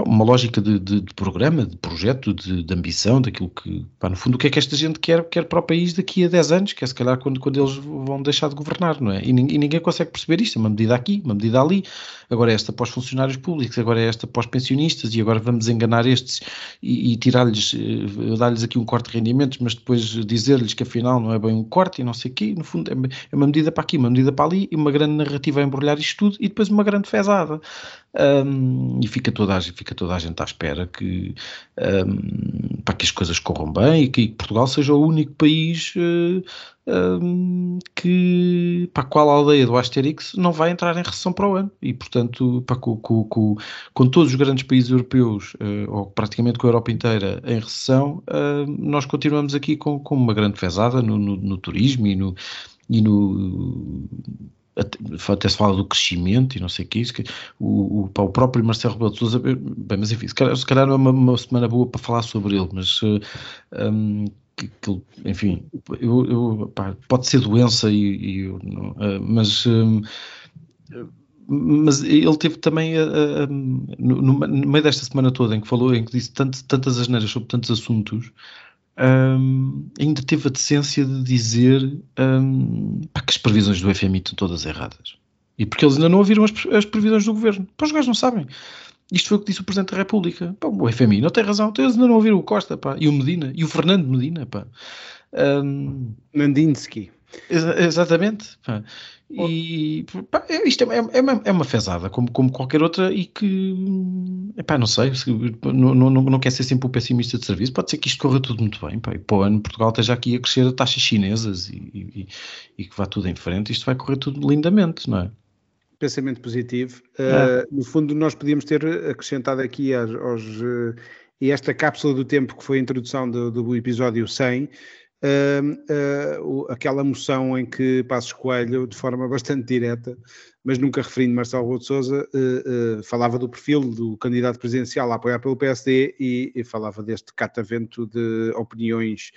uma lógica de, de, de, programa, de projeto, de, de, ambição, daquilo que, pá, no fundo, o que é que esta gente quer, quer para o país daqui a 10 anos, que é se calhar quando, quando eles vão deixar de governar, não é? E, e ninguém consegue perceber isto, é uma medida aqui, uma medida ali, agora é esta para os funcionários públicos, agora é esta para os pensionistas, e agora vamos enganar estes e, e tirar-lhes, eh, dar-lhes aqui um corte de rendimentos, mas depois dizer-lhes que afinal não é bem um corte e não sei o quê, no fundo é, é uma medida para aqui, uma medida para ali, e uma grande narrativa a embrulhar isto tudo, e depois uma grande fezada. Um, e fica toda, a, fica toda a gente à espera que, um, para que as coisas corram bem e que Portugal seja o único país uh, um, que, para a qual a aldeia do Asterix não vai entrar em recessão para o ano. E, portanto, para, com, com, com, com todos os grandes países europeus, uh, ou praticamente com a Europa inteira em recessão, uh, nós continuamos aqui com, com uma grande fezada no, no, no turismo e no, e no até se fala do crescimento e não sei o que isso, que o, o, o próprio Marcelo Rebelo de Sousa, bem, mas enfim, se calhar, se calhar não é uma, uma, semana boa para falar sobre ele, mas uh, um, que, que, enfim, eu, eu, pá, pode ser doença e, e uh, mas um, mas ele teve também uh, no, no, meio desta semana toda em que falou, em que disse tanto, tantas asneiras sobre tantos assuntos um, ainda teve a decência de dizer um, que as previsões do FMI estão todas erradas. E porque eles ainda não ouviram as, as previsões do governo. Pá, os gajos não sabem. Isto foi o que disse o Presidente da República. Pá, o FMI não tem razão. Então, eles ainda não ouviram o Costa pá, e o Medina e o Fernando Medina. Pá. Um, Mandinsky. Ex exatamente. E pá, é, isto é, é, uma, é uma fezada, como, como qualquer outra, e que epá, não sei, se, não, não, não quer ser sempre o pessimista de serviço. Pode ser que isto corra tudo muito bem. Pá, e para o ano Portugal esteja aqui a crescer a taxas chinesas e, e, e, que vá tudo em frente. Isto vai correr tudo lindamente, não é? Pensamento positivo. É. Uh, no fundo, nós podíamos ter acrescentado aqui aos, aos uh, e esta cápsula do tempo que foi a introdução do, do episódio 100 uh, uh, aquela moção em que Passos Coelho, de forma bastante direta, mas nunca referindo Marcelo Rebelo de Sousa, uh, falava do perfil do candidato presidencial a apoiar pelo PSD e, e falava deste catavento de opiniões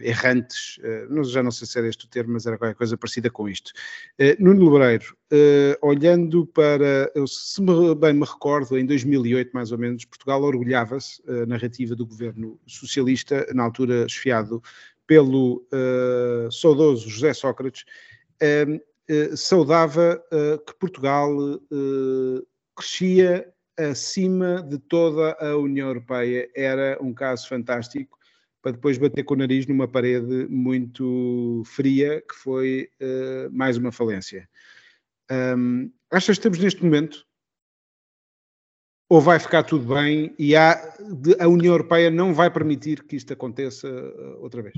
errantes, uh, já não sei se era este o termo, mas era qualquer coisa parecida com isto. Uh, Nuno Lebreiro, uh, olhando para, eu, se me, bem me recordo, em 2008 mais ou menos, Portugal orgulhava-se, a narrativa do governo socialista, na altura esfiado pelo saudoso José Sócrates, saudava que Portugal crescia acima de toda a União Europeia. Era um caso fantástico para depois bater com o nariz numa parede muito fria, que foi uh, mais uma falência. Um, achas que estamos neste momento? Ou vai ficar tudo bem e há, a União Europeia não vai permitir que isto aconteça uh, outra vez?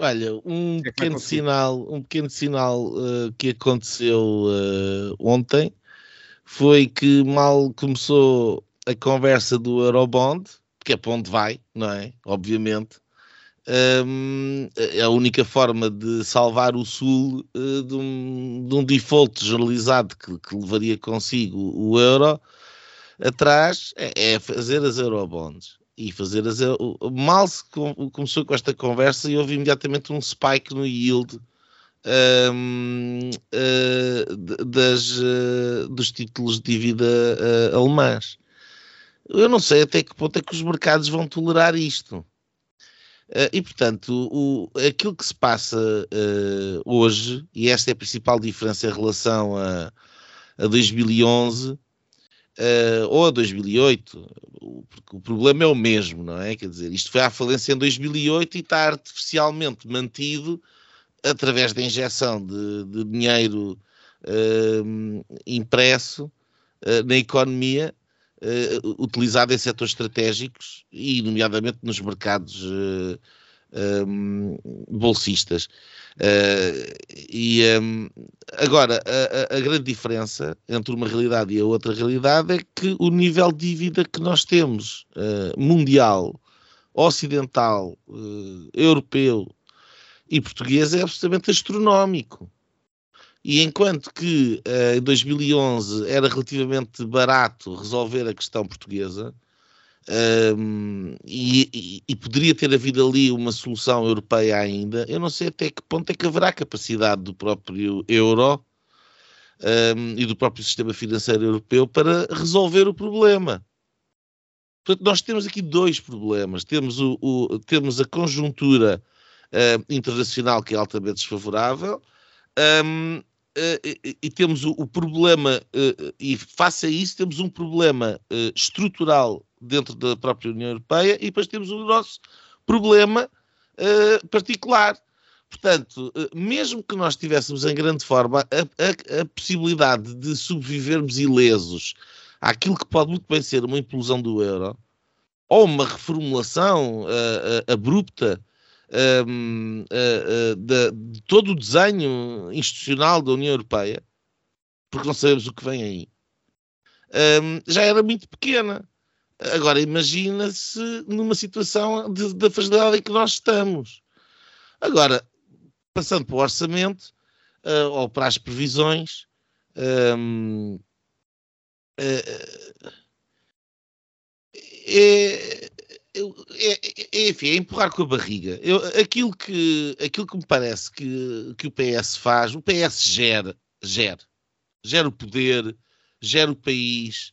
Olha, um é pequeno sinal, um pequeno sinal uh, que aconteceu ontem foi que mal começou a conversa do Eurobond, que é para onde vai, não é? Obviamente, um, é a única forma de salvar o Sul uh, de, um, de, um, default generalizado que, que, levaria consigo o euro atrás é, é fazer as eurobonds. E fazer as mal se com, começou com esta conversa e houve imediatamente um spike no yield um, uh, eh, das, uh, dos títulos de dívida alemãs. Eu não sei até que ponto é que os mercados vão tolerar isto. Uh, e, portanto, o, aquilo que se passa uh, hoje, e esta é a principal diferença em relação a, a 2011 uh, eh, ou a 2008, porque o problema é o mesmo, não é? Quer dizer, isto foi à falência em 2008 e está artificialmente mantido através da injeção de, de dinheiro impresso na economia uh, utilizado em setores estratégicos e, nomeadamente, nos mercados uh, eh, um, bolsistas. Uh, e um, agora, a, a, grande diferença entre uma realidade e a outra realidade é que o nível de dívida que nós temos mundial, ocidental, europeu e português é absolutamente astronómico. E enquanto que uh, em 2011 era relativamente barato resolver a questão portuguesa, um, ehm, e, e, e, poderia ter havido ali uma solução europeia ainda, eu não sei até que ponto é que haverá capacidade do próprio euro um, ehm, e do próprio sistema financeiro europeu para resolver o problema. Portanto, nós temos aqui dois problemas. Temos, o, o temos a conjuntura uh, internacional que é altamente desfavorável um, ehm, e, e, temos o, o problema, e face a isso, temos um problema estrutural dentro da própria União Europeia e depois temos o nosso problema particular, Portanto, eh, mesmo que nós tivéssemos em grande forma a, a, a, possibilidade de sobrevivermos ilesos àquilo que pode muito bem ser uma implosão do euro, ou uma reformulação uh, uh, abrupta um, uh, de, de, todo o desenho institucional da União Europeia, porque não sabemos o que vem aí, um, já era muito pequena. Agora imagina-se numa situação da fragilidade em que nós estamos. Agora, passando para o orçamento uh, ou para as previsões, um, uh, é, é, é, enfim, é empurrar com a barriga. Eu, aquilo, que, aquilo que me parece que, que o PS faz, o PS gera, gera, gera o poder, gera o país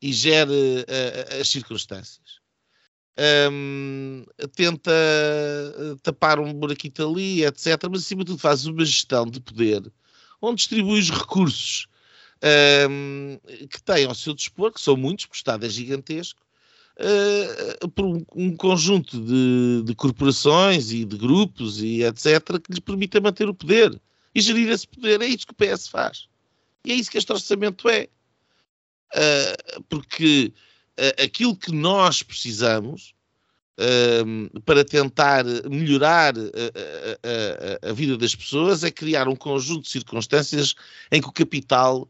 e gera uh, as circunstâncias. Um, tenta tapar um buraquito ali, etc. Mas acima de tudo faz uma gestão de poder onde distribui os recursos um, que tem ao seu dispor, que são muitos, porque o Estado é gigantesco, uh, por um, um conjunto de, de, corporações e de grupos e etc. que lhes permita manter o poder e gerir esse poder. É isso que o PS faz. E é isso que este orçamento é. Uh, porque uh, aquilo que nós precisamos para tentar melhorar a, a, a, vida das pessoas é criar um conjunto de circunstâncias em que o capital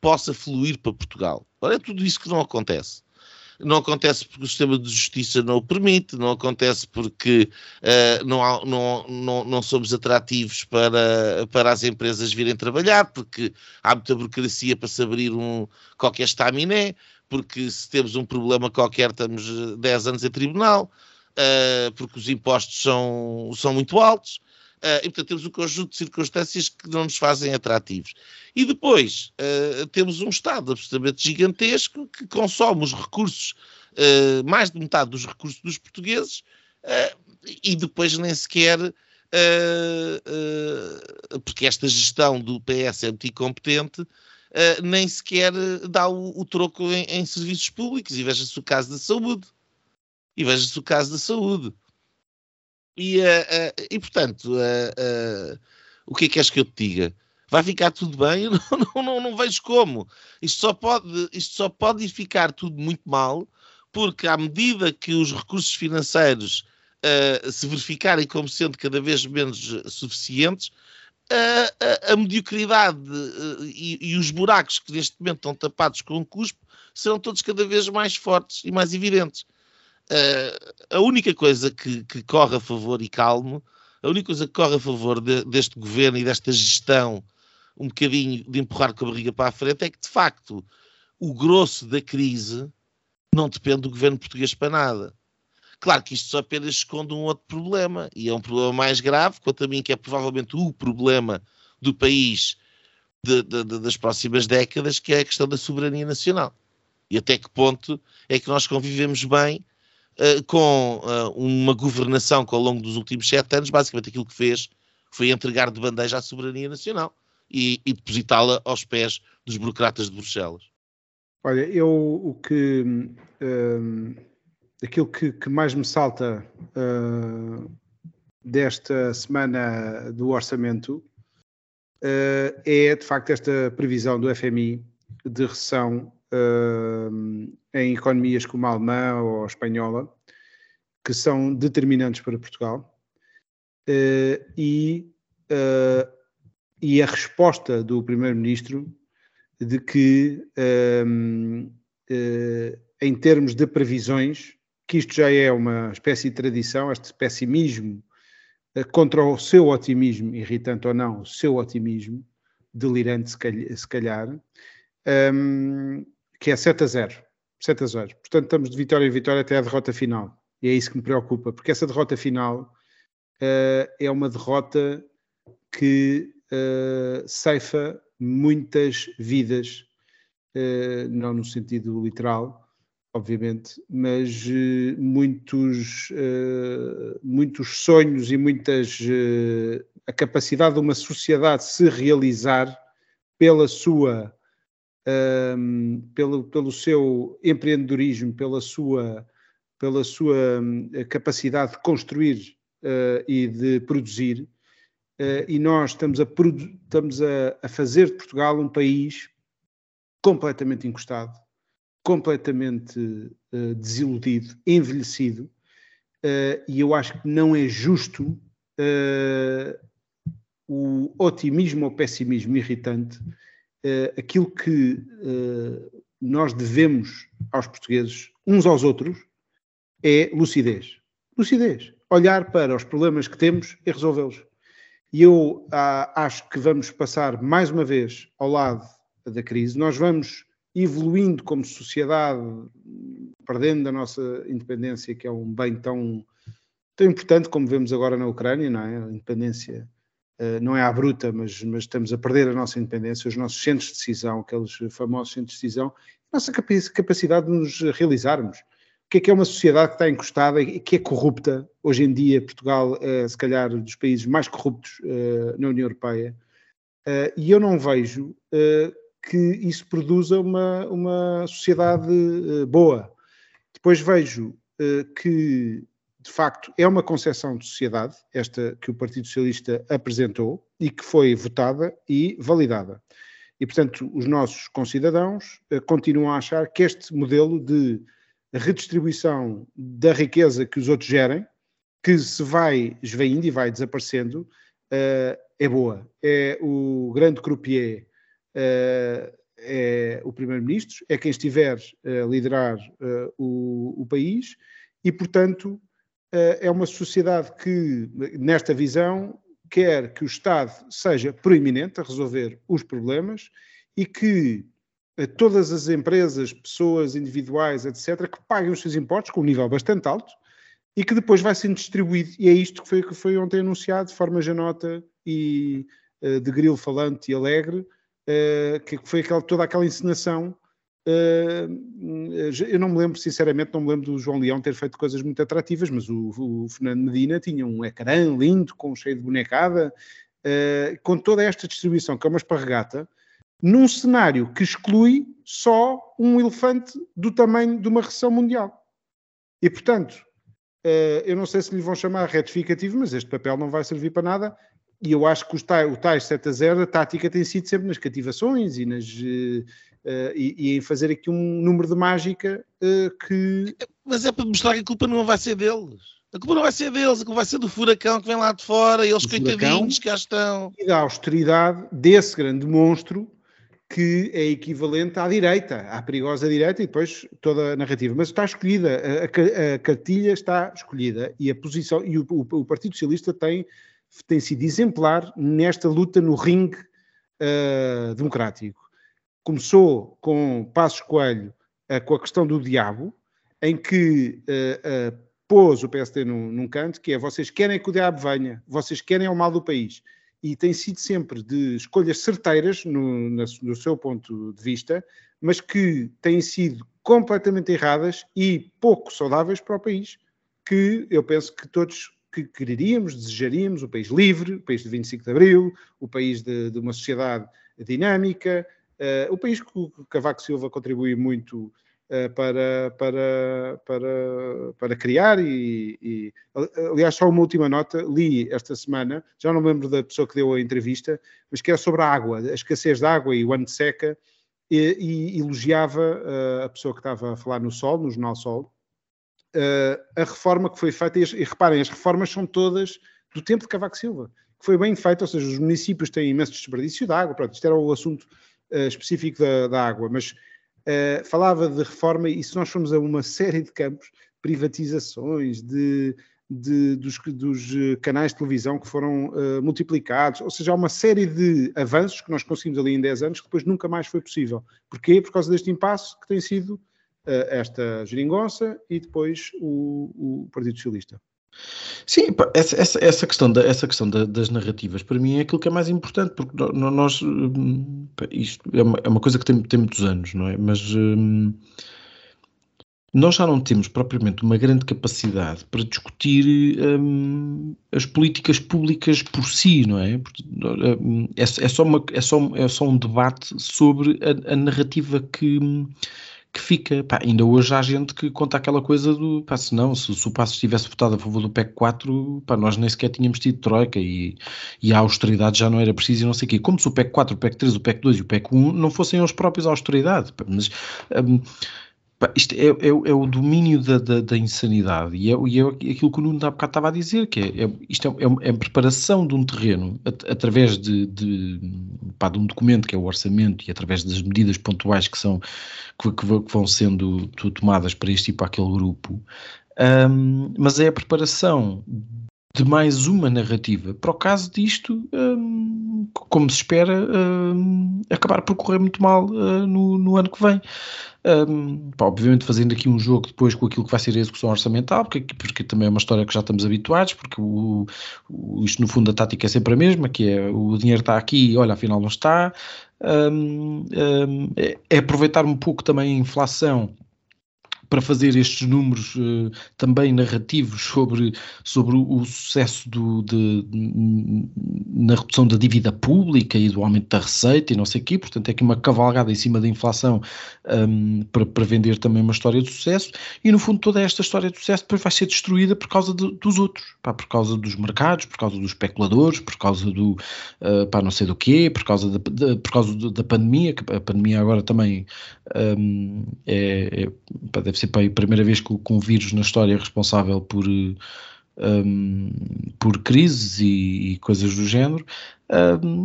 possa fluir para Portugal. Ora, é tudo isso que não acontece não acontece porque o sistema de justiça não o permite, não acontece porque uh, não, há, não, não, não, somos atrativos para, para as empresas virem trabalhar, porque há muita burocracia para se abrir um, qualquer estaminé, porque se temos um problema qualquer estamos 10 anos em tribunal, uh, porque os impostos são, são muito altos. Uh, e, portanto, temos um conjunto de circunstâncias que não nos fazem atrativos. E depois uh, temos um Estado absolutamente gigantesco que consome os recursos, uh, mais de metade dos recursos dos portugueses, e depois nem sequer. porque esta gestão do PS é muito incompetente, nem sequer dá o, o troco em, em, serviços públicos. E veja-se o caso da saúde. E veja-se o caso da saúde. E, uh, uh, e portanto, uh, o que é que és que eu te diga? Vai ficar tudo bem? *laughs* Eu não, não, não, não, vejo como. Isto só, pode, isto só pode ficar tudo muito mal, porque à medida que os recursos financeiros se verificarem como sendo cada vez menos suficientes, a, a, a mediocridade e, e, os buracos que neste momento estão tapados com um cuspo serão todos cada vez mais fortes e mais evidentes. Uh, a única coisa que, que, corre a favor e calmo, a única coisa que corre a favor de, deste governo e desta gestão um bocadinho de empurrar com a barriga para a frente é que, de facto, o grosso da crise não depende do governo português para nada. Claro que isto só apenas esconde um outro problema, e é um problema mais grave, quanto a mim, que é provavelmente o problema do país de, de, de, das próximas décadas, que é a questão da soberania nacional. E até que ponto é que nós convivemos bem uh, com uh, uma governação que ao longo dos últimos sete anos, basicamente aquilo que fez foi entregar de bandeja a soberania nacional e, e depositá-la aos pés dos burocratas de Bruxelas. Olha, eu o que uh, aquilo que, que, mais me salta uh, desta semana do orçamento uh, é de facto esta previsão do FMI de recessão uh, em economias como a alemã ou a espanhola, que são determinantes para Portugal, uh, e, uh, e a resposta do Primeiro-Ministro de que, em termos de previsões, que isto já é uma espécie de tradição, este pessimismo contra o seu otimismo, irritante ou não, o seu otimismo, delirante se calhar, um, que é 7 a 0. 7 a 0. Portanto, estamos de vitória em vitória até a derrota final. E é isso que me preocupa, porque essa derrota final uh, é uma derrota que uh, ceifa muitas vidas, uh, não no sentido literal, obviamente, mas uh, muitos, muitos sonhos e muitas. a capacidade de uma sociedade se realizar pela sua um, pelo, pelo seu empreendedorismo, pela sua, pela sua hum, capacidade de construir uh, e de produzir, uh, e nós estamos, a, estamos a, a, fazer de Portugal um país completamente encostado, completamente uh, desiludido, envelhecido, e eu acho que não é justo o otimismo ou pessimismo irritante, aquilo que nós devemos aos portugueses, uns aos outros, é lucidez. Lucidez. Olhar para os problemas que temos e resolvê-los. E eu ah, acho que vamos passar mais uma vez ao lado da crise. Nós vamos evoluindo como sociedade, perdendo a nossa independência, que é um bem tão, tão importante como vemos agora na Ucrânia, não é? A independência uh, não é à bruta, mas, mas estamos a perder a nossa independência, os nossos centros de decisão, aqueles famosos centros de decisão, a nossa capacidade de nos realizarmos que é que é uma sociedade que está encostada e que é corrupta. Hoje em dia, Portugal é, se calhar, dos países mais corruptos uh, na União Europeia. Uh, e eu não vejo uh, que isso produza uma, uma sociedade boa. Depois vejo que, de facto, é uma concepção de sociedade, esta que o Partido Socialista apresentou e que foi votada e validada. E, portanto, os nossos concidadãos continuam a achar que este modelo de redistribuição da riqueza que os outros gerem, que se vai esvaindo e vai desaparecendo, uh, é boa. É o grande croupier, uh, é o primeiro-ministro, é quem estiver a liderar o, país e, portanto, é uma sociedade que, nesta visão, quer que o Estado seja proeminente a resolver os problemas e que todas as empresas, pessoas individuais, etc., que paguem os seus impostos com um nível bastante alto e que depois vai sendo distribuído. E é isto que foi, que foi ontem anunciado de forma janota e uh, de grilo falante e alegre, que foi aquela, toda aquela encenação. Uh, eu não me lembro, sinceramente, não me lembro do João Leão ter feito coisas muito atrativas, mas o, o Fernando Medina tinha um ecrã lindo, com cheio de bonecada, com toda esta distribuição, que é uma esparregata, num cenário que exclui só um elefante do tamanho de uma recessão mundial. E, portanto, eh, eu não sei se lhe vão chamar retificativo, mas este papel não vai servir para nada. E eu acho que o tais, o tais 7 a 0, a tática tem sido sempre nas cativações e, nas, uh, e, em fazer aqui um número de mágica uh, que. Mas é para mostrar que a culpa não vai ser deles. A culpa não vai ser deles, a culpa vai ser do furacão que vem lá de fora, e eles coitadinhos que cá estão. E da austeridade desse grande monstro que é equivalente à direita, à perigosa direita e depois toda a narrativa. Mas está escolhida, a, a cartilha está escolhida e a posição e o, o, o, Partido Socialista tem, tem sido exemplar nesta luta no ringue uh, democrático. Começou com Passos Coelho uh, com a questão do diabo, em que uh, pôs o PSD num, num canto, que é vocês querem que o diabo venha, vocês querem o mal do país. E tem sido sempre de escolhas certeiras no, no, seu ponto de vista, mas que têm sido completamente erradas e pouco saudáveis para o país, que eu penso que todos que quereríamos, desejaríamos, o país livre, o país de 25 de Abril, o país de, de uma sociedade dinâmica, o país que Cavaco Silva contribui muito eh, para, para, para, para criar e, e, aliás só uma última nota, li esta semana, já não me lembro da pessoa que deu a entrevista, mas que era sobre a água, a escassez de água e o ano de seca e, e elogiava uh, a pessoa que estava a falar no Sol, no Jornal Sol, uh, a reforma que foi feita, e, e, reparem, as reformas são todas do tempo de Cavaco Silva, que foi bem feita, ou seja, os municípios têm imenso desperdício de água, pronto, isto era o assunto uh, específico da, da água, mas uh, falava de reforma e se nós formos a uma *laughs* série de campos, privatizações, de, de, dos, dos, eh, canais de televisão que foram uh, multiplicados, ou seja, há uma série de avanços que nós conseguimos ali em 10 anos que depois nunca mais foi possível. Porquê? Por causa deste impasse que tem sido esta geringonça e depois o, o Partido Socialista. Sim, essa, essa, essa questão, da, essa questão da, das narrativas para mim é aquilo que é mais importante, porque nós hum, isto é uma, é uma coisa que tem, tem, muitos anos, não é? Mas hum, nós já não temos propriamente uma grande capacidade para discutir hum, as políticas públicas por si, não é? Hum, é, é, só, uma, é, só, é só um debate sobre a, a narrativa que que fica. Pá, ainda hoje há gente que conta aquela coisa do pá, se não, se, se o Passos tivesse votado a favor do PEC 4, pá, nós nem sequer tínhamos tido troika e, e a austeridade já não era preciso e não sei o quê. Como se o PEC 4, o PEC 3, o PEC 2 e o PEC 1 não fossem os próprios a austeridade. Pá, mas. Um, isto é, é, é, o domínio da, da, da insanidade. E é, e é, aquilo que o Nuno há bocado estava a dizer, que é, é isto é, é, a preparação de um terreno através de, de, pá, de, um documento que é o orçamento e através das medidas pontuais que, são, que, que vão sendo tomadas para este e para aquele grupo, um, mas é a preparação de mais uma narrativa. Para o caso disto, um, como se espera, um, acabar por correr muito mal uh, no, no ano que vem. Um, pá, obviamente fazendo aqui um jogo depois com aquilo que vai ser a execução orçamental, porque, porque também é uma história que já estamos habituados, porque o, o, isto no fundo a tática é sempre a mesma, que é o dinheiro está aqui e olha, afinal não está. Um, um, é, é aproveitar um pouco também a inflação para fazer estes números uh, também narrativos sobre, sobre o, sucesso do, de, de, na redução da dívida pública e do aumento da receita e não sei o quê, portanto é aqui uma cavalgada em cima da inflação um, para, para vender também uma história de sucesso e no fundo toda esta história de sucesso depois vai ser destruída por causa de, dos outros, pá, por causa dos mercados, por causa dos especuladores, por causa do uh, pá, não sei do quê, por causa da, de, por causa da pandemia, que a pandemia agora também um, é, é, pá, deve ser para a primeira vez com, com um vírus na história responsável por, um, por crises e, e, coisas do género,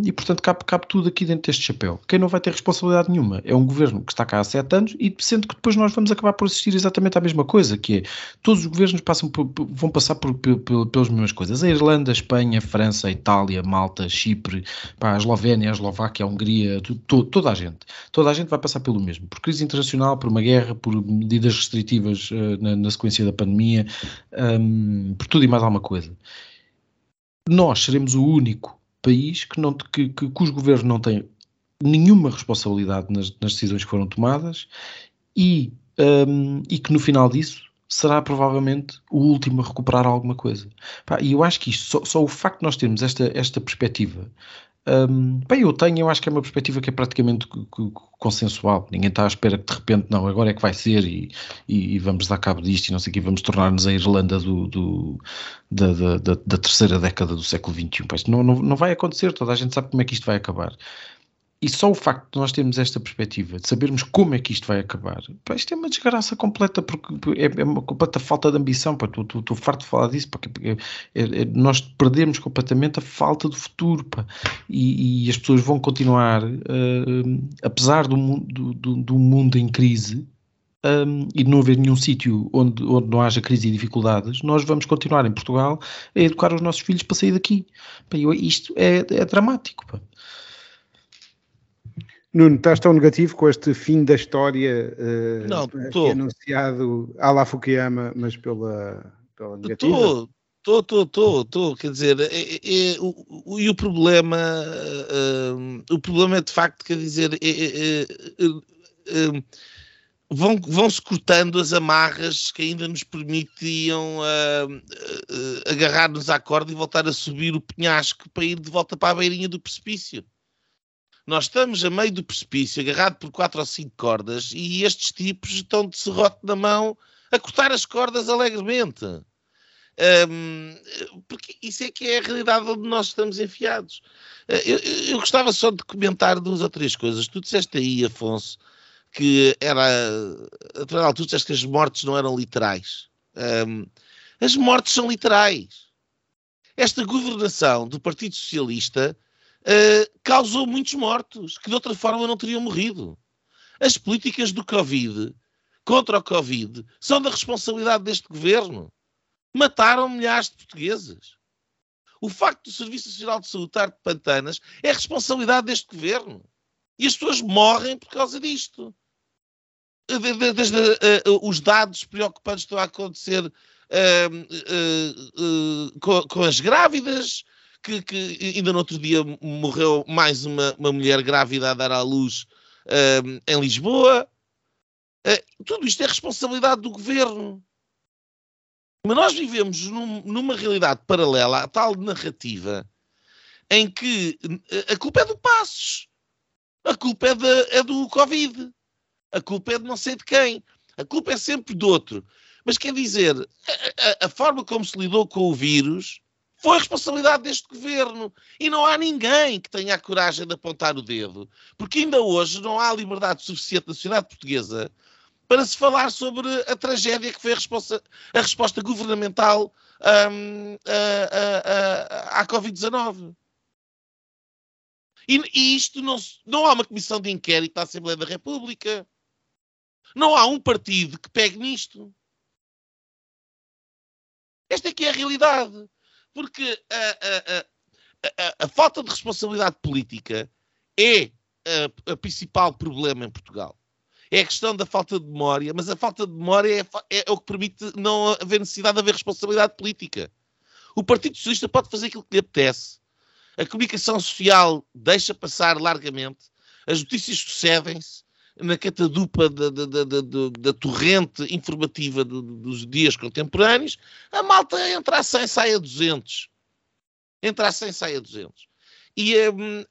e portanto cabe, cabe tudo aqui dentro deste chapéu. Quem não vai ter responsabilidade nenhuma é um governo que está cá há sete anos e sendo que depois nós vamos acabar por assistir exatamente à mesma coisa, que é todos os governos passam por, vão passar por, por, pelas mesmas coisas. A Irlanda, a Espanha, a França, a Itália, Malta, Chipre, pá, a Eslovénia, a Eslováquia, a Hungria, tudo, toda a gente. Toda a gente vai passar pelo mesmo. Por crise internacional, por uma guerra, por medidas restritivas uh, na, na, sequência da pandemia, um, por tudo e mais alguma coisa. Nós seremos o único país que, não, que, que, cujo governo não tem nenhuma responsabilidade nas, nas decisões que foram tomadas e, um, e que no final disso será provavelmente o último a recuperar alguma coisa. Pá, e eu acho que isto, só, só, o facto de nós termos esta, esta perspectiva um, bem, eu tenho, eu acho que é uma perspectiva que é praticamente consensual. Ninguém está à espera que de repente, não, agora é que vai ser e, e, e vamos dar cabo disto e não sei o que, vamos tornar-nos a Irlanda do, do da, da, da, terceira década do século XXI. Pois não, não, não vai acontecer, toda a gente sabe como é que isto vai acabar. E só o facto de nós termos esta perspectiva, de sabermos como é que isto vai acabar, pá, isto é uma desgraça completa, porque é, é uma completa falta de ambição. Estou farto de falar disso, porque é, é, é, nós perdemos completamente a falta de futuro. Pá, e, e, as pessoas vão continuar, uh, apesar do, do, do, do, mundo em crise, um, e de não haver nenhum sítio onde, onde não haja crise e dificuldades, nós vamos continuar em Portugal a educar os nossos filhos para sair daqui. Pá, isto é, é dramático. Pá. Nuno, estás tão negativo com este fim da história uh, não, tô. anunciado à la Fukuyama, mas pela, pela negativa? Estou, estou, estou, estou, quer dizer, é, é, é, o, e o problema, uh, o problema é de facto, quer dizer, é, uh, vão, vão-se cortando as amarras que ainda nos permitiam agarrar-nos à corda e voltar a subir o penhasco para ir de volta para a beirinha do precipício. Nós estamos a meio do precipício, agarrado por quatro ou cinco cordas, e estes tipos estão de serrote na mão a cortar as cordas alegremente. Um, porque isso é que é a realidade onde nós estamos enfiados. Eh, eu, eu, gostava só de comentar duas ou três coisas. Tu disseste aí, Afonso, que era. Afinal, tu disseste que as mortes não eram literais. Um, as mortes são literais. Esta governação do Partido Socialista uh, causou muitos mortos que de outra forma não teriam morrido. As políticas do Covid, contra o Covid, são da responsabilidade deste governo. Mataram milhares de portugueses. O facto do Serviço Nacional de Saúde estar de pantanas é responsabilidade deste governo. E as pessoas morrem por causa disto. Desde uh, uh, os dados preocupantes que estão a acontecer com, as grávidas, que, que, ainda no outro dia morreu mais uma, uma mulher grávida a dar à luz uh, em Lisboa. Uh, tudo isto é responsabilidade do governo. Mas nós vivemos num, numa realidade paralela à tal narrativa em que a culpa é do Passos, a culpa é, de, é do Covid. A culpa é de não sei de quem. A culpa é sempre do outro. Mas quer dizer, a, a, a forma como se lidou com o vírus foi responsabilidade deste governo. E não há ninguém que tenha a coragem de apontar o dedo. Porque ainda hoje não há liberdade suficiente na sociedade portuguesa para se falar sobre a tragédia que foi a resposta, a resposta governamental um, à Covid-19. E, e, isto não, não há uma comissão de inquérito da Assembleia da República. Não há um partido que pegue nisto. Esta é que é a realidade. Porque a, a, a, a falta de responsabilidade política é o principal problema em Portugal. É a questão da falta de memória, mas a falta de memória é, é o que permite não haver necessidade de haver responsabilidade política. O Partido Socialista pode fazer aquilo que lhe apetece. A comunicação social deixa passar largamente. As notícias sucedem-se na catadupa da, da, da, da torrente informativa dos dias contemporâneos, a malta entra a 100, sai a 200. Entra a 100, sai a 200. E, um,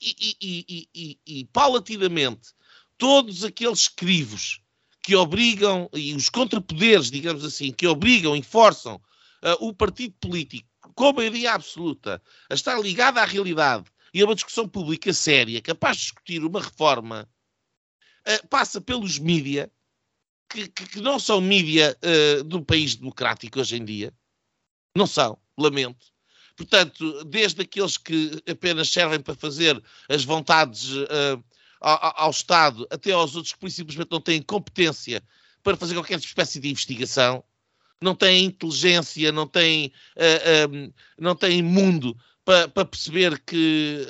e, e, e, e, paulatinamente, todos aqueles crivos que obrigam, e os contrapoderes, digamos assim, que obrigam e forçam uh, o partido político, com maioria absoluta, a estar ligado à realidade e a uma discussão pública séria, capaz de discutir uma reforma uh, passa pelos mídia, que, que, que, não são mídia uh, um país democrático hoje em dia. Não são, lamento. Portanto, desde aqueles que apenas servem para fazer as vontades uh, ao, ao, Estado, até aos outros que simplesmente não têm competência para fazer qualquer espécie de investigação, não têm inteligência, não têm, uh, não têm mundo para, para perceber que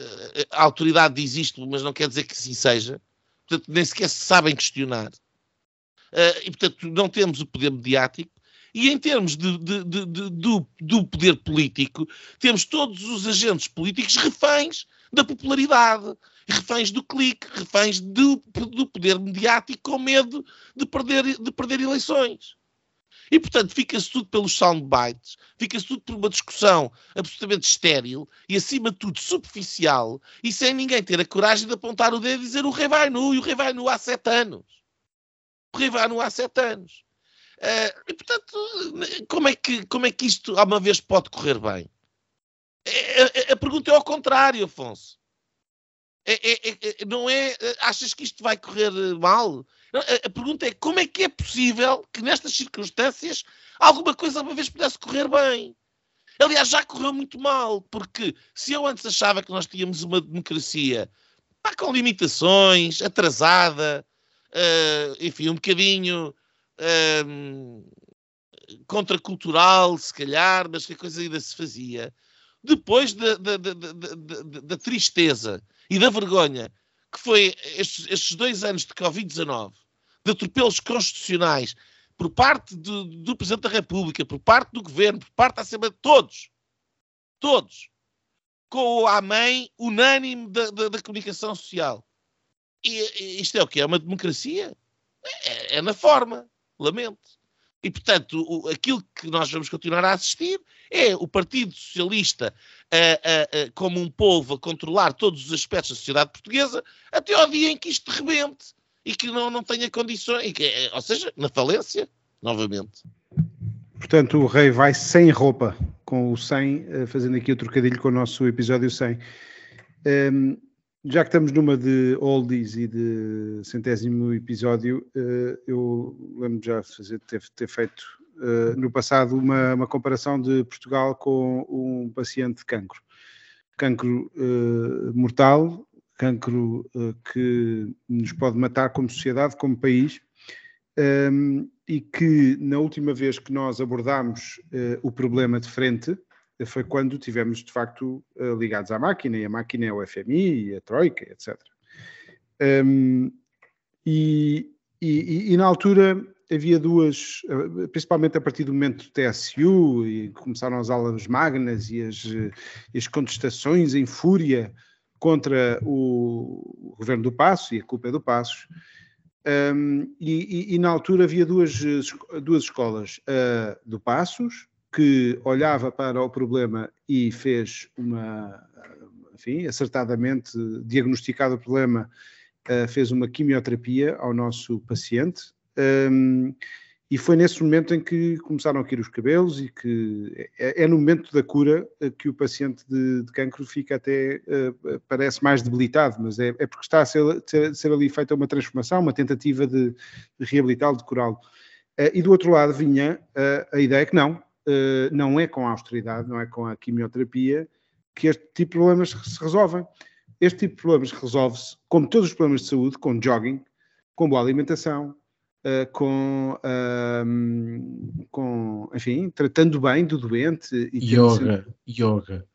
a autoridade existe, mas não quer dizer que assim seja portanto, nem sequer se sabem questionar. Uh, e, portanto, não temos o poder mediático. E em termos de, de, de, do, do, poder político, temos todos os agentes políticos reféns da popularidade, reféns do clique, reféns do, do poder mediático com medo de perder, de perder eleições. E, portanto, fica-se tudo pelos soundbites, fica-se tudo por uma discussão absolutamente estéril e, acima de tudo, superficial e sem ninguém ter a coragem de apontar o dedo e dizer o rei vai nu e o rei vai nu há sete anos. O rei vai nu há sete anos. Uh, e, portanto, como é, que, como é que isto, alguma vez, pode correr bem? A, a, a pergunta é ao contrário, Afonso. É, é, é, não é. Achas que isto vai correr mal? A, pergunta é como é que é possível que nestas circunstâncias alguma coisa uma vez pudesse correr bem? Aliás, já correu muito mal, porque se eu antes achava que nós tínhamos uma democracia pá, com limitações, atrasada, uh, enfim, um bocadinho uh, contracultural, se calhar, mas que a coisa ainda se fazia. Depois da, da, da, da tristeza e da vergonha que foi estes, estes dois anos de Covid-19, de atropelos constitucionais por parte do, do Presidente da República, por parte do Governo, por parte da Assembleia, todos, todos, com o amém unânime da, da, da comunicação social. E, e, isto é o que? É uma democracia? É, é na forma, lamento. E, portanto, o, aquilo que nós vamos continuar a assistir é o Partido Socialista a, a, a, como um povo a controlar todos os aspectos da sociedade portuguesa até ao dia em que isto rebente e que não, não tenha condições, que, é, ou seja, na falência, novamente. Portanto, o rei vai sem roupa, com o 100, eh, fazendo aqui o trocadilho com o nosso episódio 100. Um, ehm, já que estamos numa de oldies e de centésimo episódio, uh, eu lembro já de ter, ter feito no passado uma, uma, comparação de Portugal com um paciente de cancro. Cancro mortal, cancro uh, que nos pode matar como sociedade, como país, e que na última vez que nós abordámos uh, o problema de frente foi quando tivemos de facto ligados à máquina, e a máquina é o FMI, e a Troika, etc. E, e, e, na altura havia duas, principalmente a partir do momento do TSU, e começaram as aulas magnas e as, as contestações em fúria contra o governo do Passo, e a culpa é do Passos. Um, e, e, e, na altura havia duas, duas escolas, a do Passos, que olhava para o problema e fez uma, enfim, acertadamente diagnosticado o problema uh, fez uma quimioterapia ao nosso paciente. Um, e foi nesse momento em que começaram a cair os cabelos e que é, é no momento da cura que o paciente de, de cancro fica até, uh, parece mais debilitado, mas é, é porque está a ser, ser, ali feita uma transformação, uma tentativa de, de reabilitá-lo, de curá-lo. Uh, e do outro lado vinha uh, a ideia que não, não é com a austeridade, não é com a quimioterapia que este tipo de problemas se resolvem. Este tipo de problemas resolve-se, como todos os problemas de saúde, com jogging, com boa alimentação, uh, com, uh, com, enfim, tratando bem do doente. E yoga, yoga.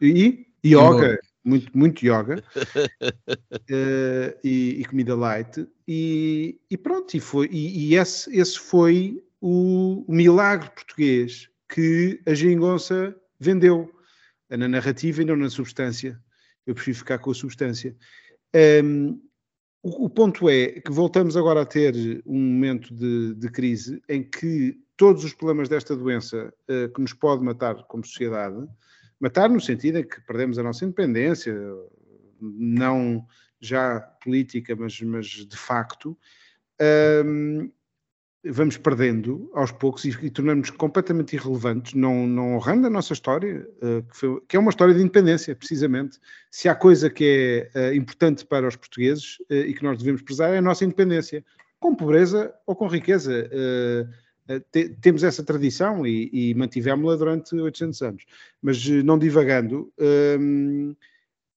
E yoga, yoga. muito, muito yoga. uh, *laughs* e, e, comida light. E, e pronto, e, foi, e, e esse, esse foi o, o milagre português que a Gingonça vendeu na narrativa e não na substância. Eu prefiro ficar com a substância. Um, o, ponto é que voltamos agora a ter um momento de, de crise em que todos os problemas desta doença uh, que nos pode matar como sociedade, matar no sentido em que perdemos a nossa independência, não já política, mas, mas de facto, um, vamos perdendo aos poucos e, e tornamos-nos completamente irrelevantes, não, não honrando a nossa história, uh, que, foi, que, é uma história de independência, precisamente. Se há coisa que é uh, importante para os portugueses uh, e que nós devemos prezar é a nossa independência, com pobreza ou com riqueza. Te, temos essa tradição e, e mantivemos-la durante 800 anos. Mas não divagando, um,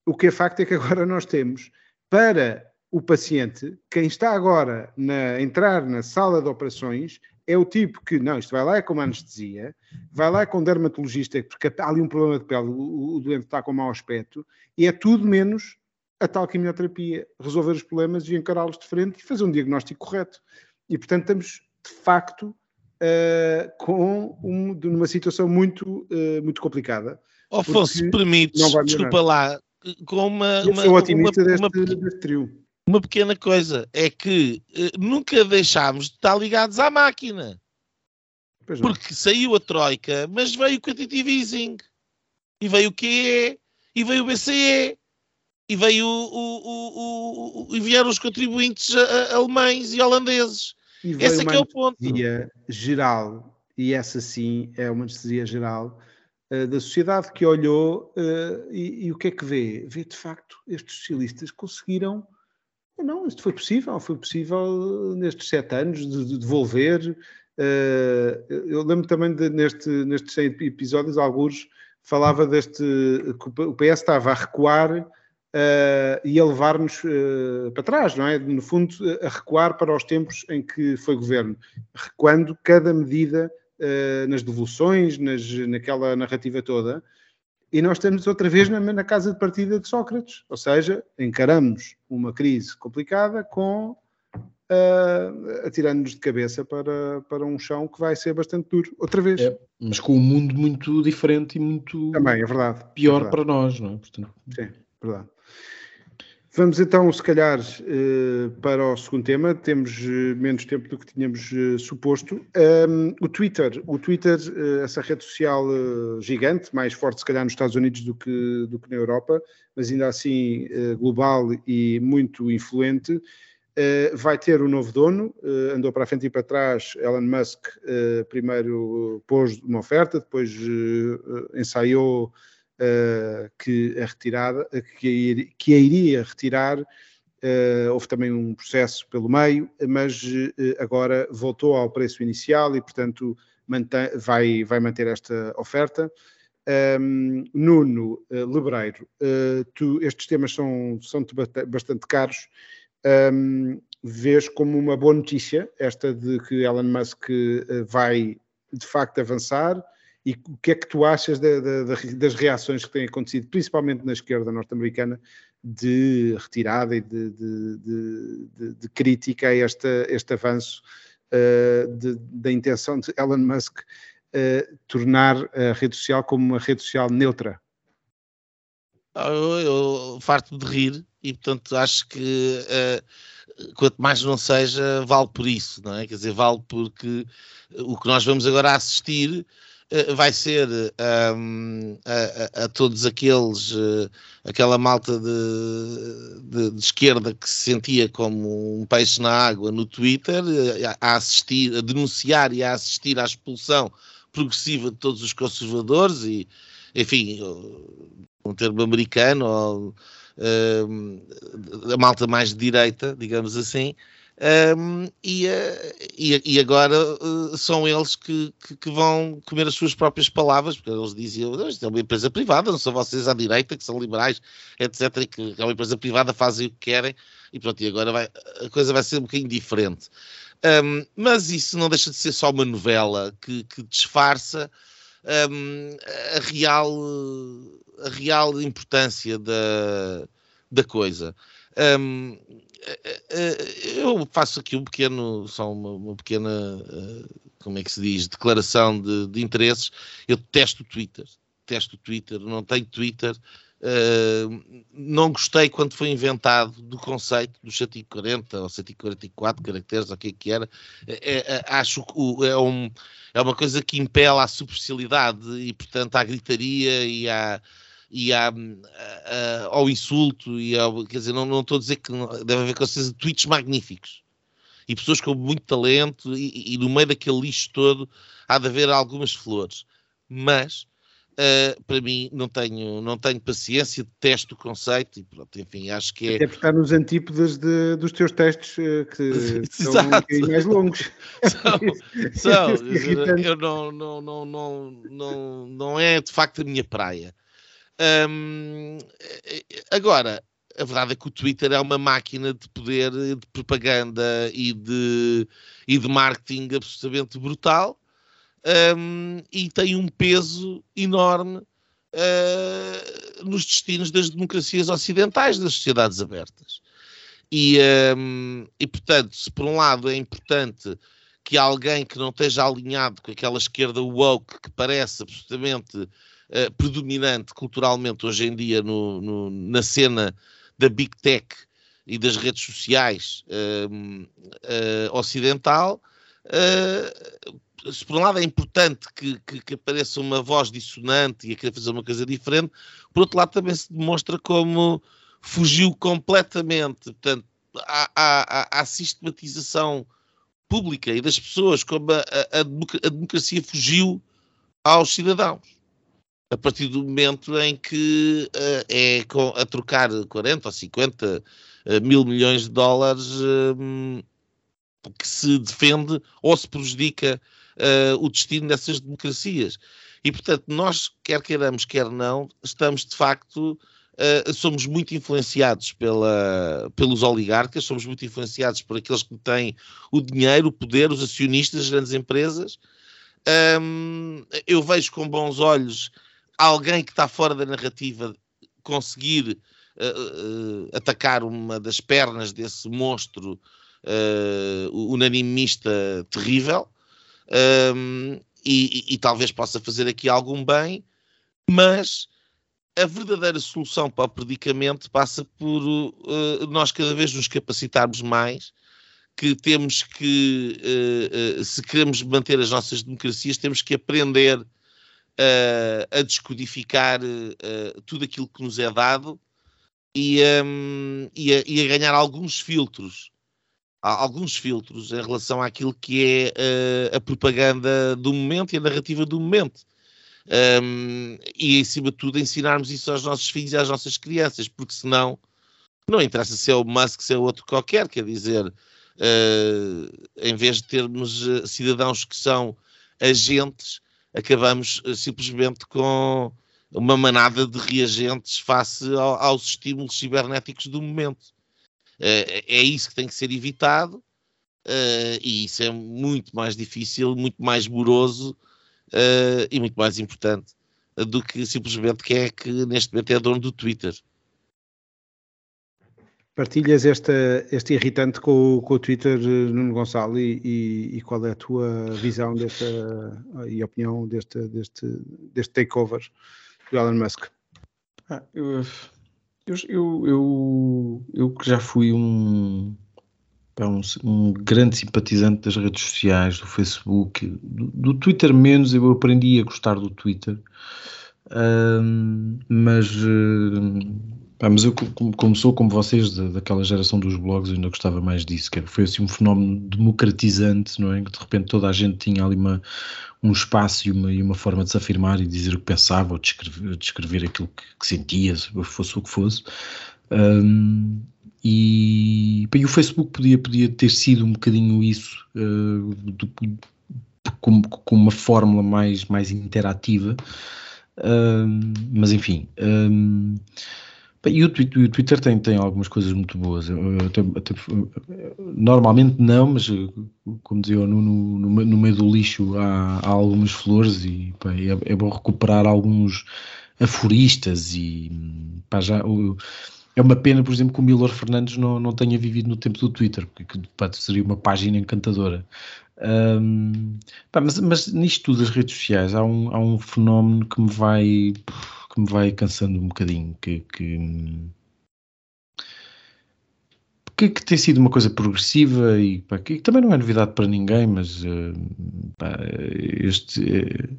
o que é facto é que agora nós temos para o paciente, quem está agora a entrar na sala de operações, é o tipo que, não, isto vai lá é com anestesia, vai lá é com dermatologista, porque há ali um problema de pele, o, o doente está com mau aspecto, e é tudo menos a tal quimioterapia, resolver os problemas e encará-los de frente e fazer um diagnóstico correto. E, portanto, estamos, de facto, uh, com um, numa situação muito, uh, muito complicada. Afonso, se permites, desculpa lá, com uma... Eu sou otimista uma, deste, uma... deste trio uma pequena coisa, é que uh, nunca deixámos de estar ligados à máquina. Porque saiu a Troika, mas veio o Quantitative Easing, e veio o QE, e veio o BCE, e veio o, o, o, e vieram os contribuintes alemães e holandeses. E Esse é que é o ponto. geral, e essa sim é uma anestesia geral, da sociedade que olhou uh, e, e, o que é que vê? Vê de facto estes socialistas conseguiram não, isto foi possível, foi possível nestes sete anos de, devolver. Uh, eu lembro também de, neste, nestes 100 episódios, alguns falava deste que o PS estava a recuar uh, e a levar-nos uh, para trás, não é? No fundo, a recuar para os tempos em que foi governo, recuando cada medida nas devoluções, nas, naquela narrativa toda. E nós estamos outra vez na, na, casa de partida de Sócrates, ou seja, encaramos uma crise complicada com uh, atirando-nos de cabeça para, para um chão que vai ser bastante duro, outra vez. É, mas com um mundo muito diferente e muito Também, é verdade, pior é verdade. para nós, não é? Portanto... Sim, verdade. Vamos então, se calhar, eh, para o segundo tema. Temos eh, menos tempo do que tínhamos eh, suposto. o Twitter, o Twitter, essa rede social gigante, mais forte se calhar nos Estados Unidos do que, do que na Europa, mas ainda assim global e muito influente, vai ter um novo dono. Andou para a frente e para trás. Elon Musk primeiro pôs uma oferta, depois ensaiou que a retirada, que a, que a iria retirar, uh, houve também um processo pelo meio, mas uh, agora voltou ao preço inicial e, portanto, mantém, vai, vai manter esta oferta. Um, Nuno Lebreiro, tu, estes temas são, são bastante caros. Um, vês como uma boa notícia esta de que Elon Musk vai de facto avançar e o que é que tu achas de, de, de, das reações que têm acontecido, principalmente na esquerda norte-americana, de retirada e de, crítica a este, este avanço uh, da intenção de Elon Musk uh, tornar a rede social como uma rede social neutra? Ah, eu, eu farto de rir e, portanto, acho que uh, quanto mais não seja, vale por isso, não é? Quer dizer, vale porque o que nós vamos agora assistir vai ser um, a, a, a, todos aqueles, uh, aquela malta de, de, de, esquerda que se sentia como um peixe na água no Twitter, a, assistir, a denunciar e a assistir à expulsão progressiva de todos os conservadores e, enfim, um termo americano, ou, a malta mais de direita, digamos assim, um, e, e, e, agora uh, são eles que, que, que, vão comer as suas próprias palavras, porque eles diziam isto é uma empresa privada, não são vocês à direita que são liberais, etc. E que é uma empresa privada, fazem o que querem, e pronto, e agora vai, a coisa vai ser um bocadinho diferente. Um, mas isso não deixa de ser só uma novela que, que disfarça um, a, real, a real importância da, da coisa. Um, eh, eh, eu faço aqui um pequeno, só uma, uma pequena, eh, como é que se diz, declaração de, de interesses. Eu testo o Twitter, testo o Twitter, não tenho Twitter. Uh, não gostei quando foi inventado do conceito dos 140 ou 144 caracteres, ou o que é que era. É, é, acho que é, um, é uma coisa que impela à superficialidade e, portanto, à gritaria e à e à, à, ao insulto e ao, quer dizer, não, não estou a dizer que não, deve haver com certeza tweets magníficos e pessoas com muito talento e, e, no meio daquele lixo todo há de haver algumas flores mas uh, para mim não tenho, não tenho paciência, testo o conceito e pronto, enfim, acho que é... Até porque está nos antípodas de, dos teus testes uh, que *laughs* são um mais longos. *laughs* são, *laughs* são eu não, não, não, não, não, não é de facto a minha praia. Um, agora, a verdade é que o Twitter é uma máquina de poder, de propaganda e de, e de marketing absolutamente brutal um, e tem um peso enorme uh, nos destinos das democracias ocidentais, das sociedades abertas. E, um, e, portanto, se por um lado é importante que alguém que não esteja alinhado com aquela esquerda woke que parece absolutamente eh, predominante culturalmente hoje em dia no, no, na cena da Big Tech e das redes sociais uh, uh, ocidental. Uh, se por um lado é importante que, que, que, apareça uma voz dissonante e a querer fazer uma coisa diferente, por outro lado também se demonstra como fugiu completamente, portanto, à, à, à sistematização pública e das pessoas, como a, a, a democracia fugiu aos cidadãos a partir do momento em que uh, é com, a trocar 40 ou 50 uh, eh, mil milhões de dólares uh, que se defende ou se prejudica o destino dessas democracias. E, portanto, nós, quer queiramos, quer não, estamos de facto. somos muito influenciados pela, pelos oligarcas, somos muito influenciados por aqueles que têm o dinheiro, o poder, os acionistas, as grandes empresas. Um, eu vejo com bons olhos alguém que está fora da narrativa conseguir uh, uh, atacar uma das pernas desse monstro uh, unanimista terrível um, e, e, e, talvez possa fazer aqui algum bem, mas a verdadeira solução para o predicamento passa por nós cada vez nos capacitarmos mais que temos que, se queremos manter as nossas democracias, temos que aprender uh, a descodificar uh, tudo aquilo que nos é dado e, um, e, a, e, a, ganhar alguns filtros, alguns filtros em relação àquilo que é uh, a propaganda do momento e a narrativa do momento. Um, e, acima de tudo, ensinarmos isso aos nossos filhos e às nossas crianças, porque senão não interessa se é o Musk, se é outro qualquer, quer dizer, uh, em vez de termos cidadãos que são agentes, acabamos uh, simplesmente com uma manada de reagentes face ao, aos estímulos cibernéticos do momento. Uh, é isso que tem que ser evitado uh, e isso é muito mais difícil, muito mais moroso e muito mais importante do que simplesmente quem é que neste momento é dono do Twitter. Partilhas esta, este irritante com, com o Twitter, Nuno Gonçalo, e, e, e, qual é a tua visão desta, e opinião deste, deste, deste takeover do Elon Musk? Ah, eu, eu, eu, eu, que já fui um um, um, grande simpatizante das redes sociais, do Facebook, do, do, Twitter menos, eu aprendi a gostar do Twitter, mas, uh, mas eu como, como, sou como vocês da, daquela geração dos blogs, ainda gostava mais disso, que foi assim um fenómeno democratizante, não é? Que de repente toda a gente tinha ali uma, um espaço e uma, e uma forma de se afirmar e dizer o que pensava ou descrever, descrever aquilo que, que sentia, fosse o que fosse. Um, e, e, o Facebook podia, podia ter sido um bocadinho isso, uh, do, com, com, uma fórmula mais, mais interativa, uh, mas enfim. Um, e o Twitter, o Twitter, tem, tem algumas coisas muito boas. Até, normalmente não, mas como dizia no, no, no, meio do lixo há, há algumas flores e pá, é, é, bom recuperar alguns aforistas e pá, já. É uma pena, por exemplo, que o Milor Fernandes não, não tenha vivido no tempo do Twitter, porque pá, seria uma página encantadora. Pá, mas, mas nisto tudo, as redes sociais, há um, há um fenómeno que me vai que me vai cansando um bocadinho, que, que, que, que tem sido uma coisa progressiva e pá, que também não é novidade para ninguém, mas uh, pá, este uh,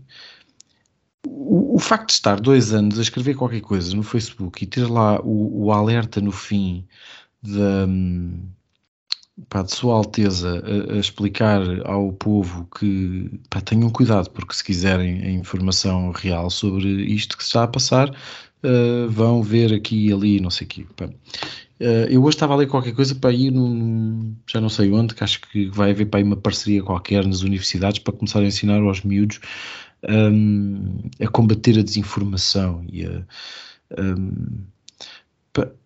o, o, facto de estar dois anos a escrever qualquer coisa no Facebook e ter lá o, o alerta no fim da, pá, de Sua Alteza a, a, explicar ao povo que pá, tenham cuidado, porque se quiserem a informação real sobre isto que se está a passar, uh, vão ver aqui e ali, não sei o quê. Uh, eu hoje estava a ler qualquer coisa para ir num, já não sei onde, que acho que vai haver para aí uma parceria qualquer nas universidades para começar a ensinar aos miúdos um, a combater a desinformação e a. Um,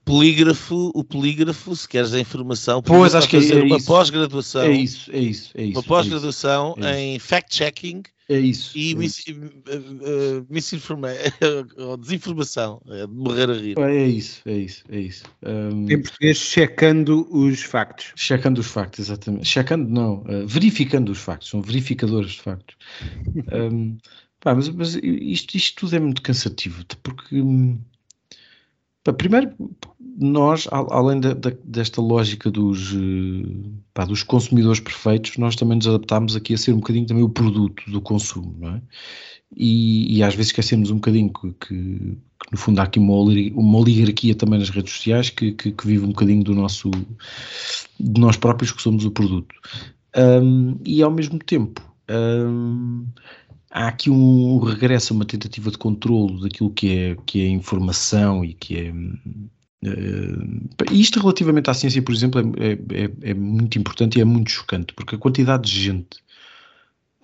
polígrafo, o polígrafo, se queres a informação, pois acho que é, fazer é uma pós-graduação. É isso, é isso, é isso. Uma pós-graduação é em fact-checking. É isso. E é mis, uh, uh, *laughs* ou desinformação, é de morrer a rir. É isso, é isso, é isso. Um, em português, checando os factos. Checando os factos, exatamente. Checando, não, uh, verificando os factos, são verificadores de factos. *laughs* um, pá, mas, mas isto, isto tudo é muito cansativo, porque. Hum, Primeiro, nós, além de, de, desta lógica dos, eh, pá, dos consumidores perfeitos, nós também nos adaptámos aqui a ser um bocadinho também o produto do consumo, não é? E, e às vezes esquecemos um bocadinho que, que, que, no fundo há aqui uma, uma oligarquia também nas redes sociais que, que, que, vive um bocadinho do nosso, de nós próprios que somos o produto. Um, e ao mesmo tempo, um, há aqui um regresso a uma tentativa de controlo daquilo que é, que é informação e que é. Uh, isto relativamente à ciência, por exemplo, é, é, é, é, muito importante e é muito chocante, porque a quantidade de gente.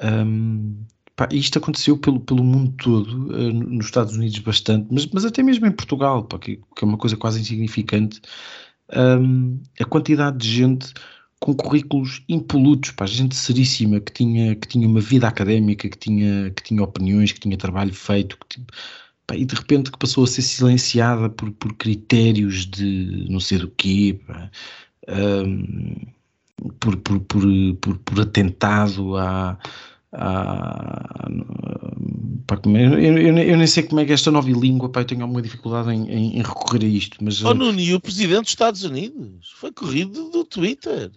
Um, pá, isto aconteceu pelo, pelo mundo todo, uh, nos Estados Unidos bastante, mas, mas até mesmo em Portugal, pá, que, que, é uma coisa quase insignificante. Um, a quantidade de gente com currículos impolutos, para gente seríssima, que tinha, que tinha uma vida académica, que tinha, que tinha opiniões, que tinha trabalho feito, que, pá, e de repente que passou a ser silenciada por, por critérios de não sei do quê, um, por, por, por, por, por atentado à, pá, eu, eu, eu, nem sei como é que esta nova língua, pá, eu tenho alguma dificuldade em, em, em recorrer a isto. Mas, oh, Nuno, e o presidente dos Estados Unidos foi corrido do Twitter.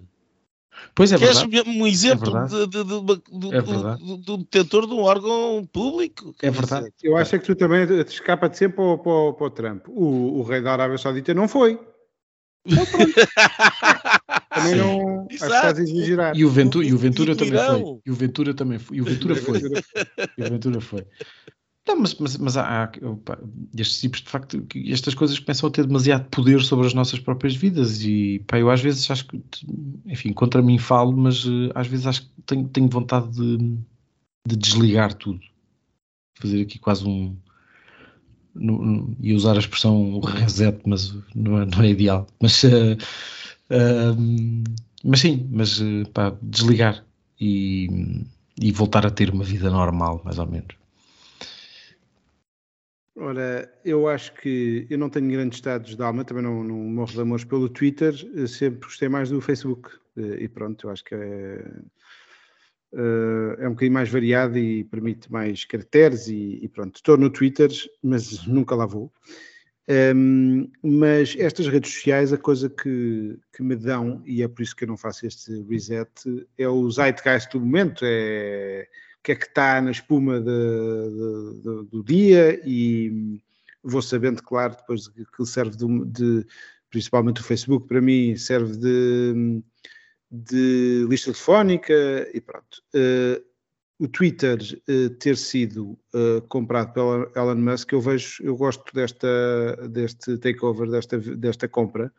Pois é Queres verdade. um exemplo é de, de, de, de, é do, do detentor de um órgão público? É verdade. Eu acho é que tu também te escapa de sempre para o, para, para o Trump. O, o, rei da Arábia Saudita não foi. *laughs* também não. Acho que estás a exagerar. E o Ventura, e o Ventura também foi. E o Ventura também foi. E o Ventura foi. *laughs* e o Ventura foi. Não, mas, mas, mas há, há estes tipos de facto, estas coisas começam a ter demasiado poder sobre as nossas próprias vidas e pá, eu às vezes acho que, enfim, contra mim falo, mas uh, às vezes acho que tenho, tenho vontade de, de desligar tudo. Fazer aqui quase um. E usar a expressão reset, mas não é, não é ideal. Mas, uh, uh, mas sim, mas pá, desligar e, e voltar a ter uma vida normal, mais ou menos. Ora, eu acho que eu não tenho grandes estados de alma, também não, não morro de amores pelo Twitter, sempre gostei mais do Facebook. Eh, e pronto, eu acho que é, eh, é um bocadinho mais variado e permite mais caracteres e, e pronto. Estou no Twitter, mas *laughs* nunca lá vou. Um, mas estas redes sociais, a coisa que, que me dão, e é por isso que eu não faço este reset, é o zeitgeist do momento, é que é que está na espuma de, de, de, do dia e vou sabendo, claro, depois que serve de, principalmente o Facebook, para mim serve de, de lista telefónica e pronto. Uh, o Twitter uh, ter sido uh, comprado pela Elon Musk, eu vejo, eu gosto desta, deste takeover, desta, desta compra,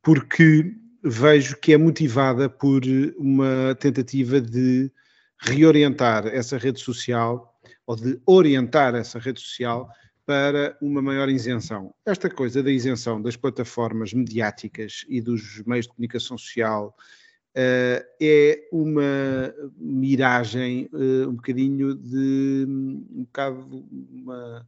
porque vejo que é motivada por uma tentativa de reorientar essa rede social ou de orientar essa rede social para uma maior isenção. Esta coisa da isenção das plataformas mediáticas e dos meios de comunicação social uh, é uma miragem, uh, um bocadinho de um bocado uma,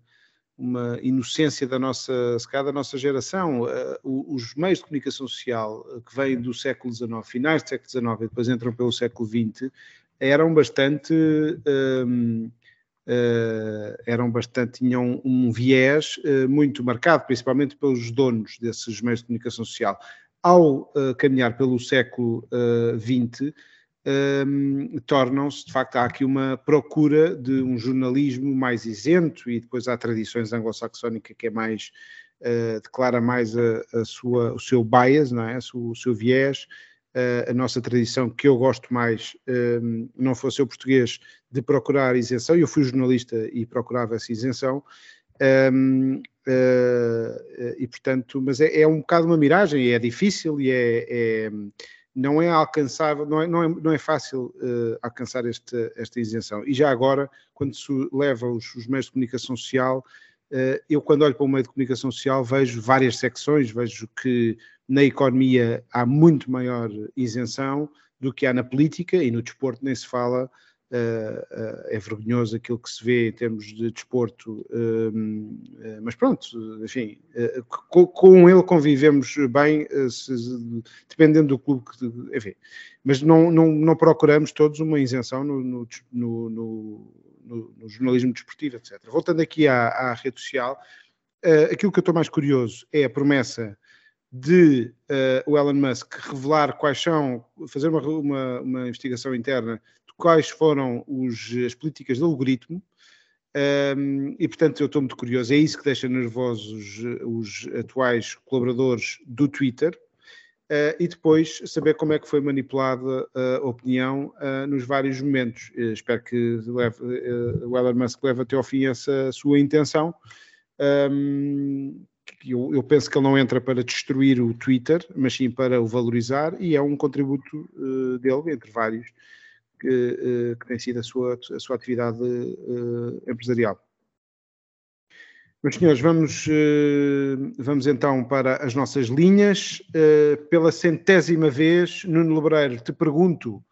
uma inocência da nossa, se da nossa geração. Uh, os meios de comunicação social que vêm do século XIX, finais do século XIX e depois entram pelo século XX, eram bastante uh, eram bastante, tinham um viés uh, muito marcado, principalmente pelos donos desses meios de comunicação social. Ao uh, caminhar pelo século XX, um, tornam-se, de facto, há aqui uma procura de um jornalismo mais isento e depois há tradições anglo-saxónicas que é mais, declara mais a, a, sua, o seu bias, não é? o, o seu viés, a nossa tradição, que eu gosto mais, um, não fosse eu português, de procurar isenção, eu fui jornalista e procurava essa isenção, um, uh, eh, e portanto, mas é, é, um bocado uma miragem, é difícil e é, é não é alcançável, não é, não é, não é fácil uh, alcançar este, esta isenção. E já agora, quando se leva os, os meios de comunicação social, eu quando olho para o meio de comunicação social vejo várias secções, vejo que na economia há muito maior isenção do que há na política e no desporto nem se fala. Uh, uh, é vergonhoso aquilo que se vê em termos de desporto, uh, mas pronto, enfim, com, ele convivemos bem, dependendo do clube, que, enfim, mas não, não, não procuramos todos uma isenção no, no, no, no, no jornalismo desportivo, etc. Voltando aqui à, à rede social, aquilo que eu estou mais curioso é a promessa de uh, o Elon Musk revelar quais são, fazer uma, uma, uma, investigação interna de quais foram os, as políticas do algoritmo, um, ehm, e portanto eu estou muito curioso, é isso que deixa nervosos os, os atuais colaboradores do Twitter, uh, e depois saber como é que foi manipulada a opinião uh, nos vários momentos. Uh, espero que leve, o Elon Musk leve até ao fim essa sua intenção. Um, ehm, eu, eu, penso que ele não entra para destruir o Twitter, mas sim para o valorizar, e é um contributo uh, dele, entre vários, que, uh, que, tem sido a sua, a sua atividade uh, empresarial. Meus senhores, vamos, vamos então para as nossas linhas. pela centésima vez, Nuno Lebreiro, te pergunto,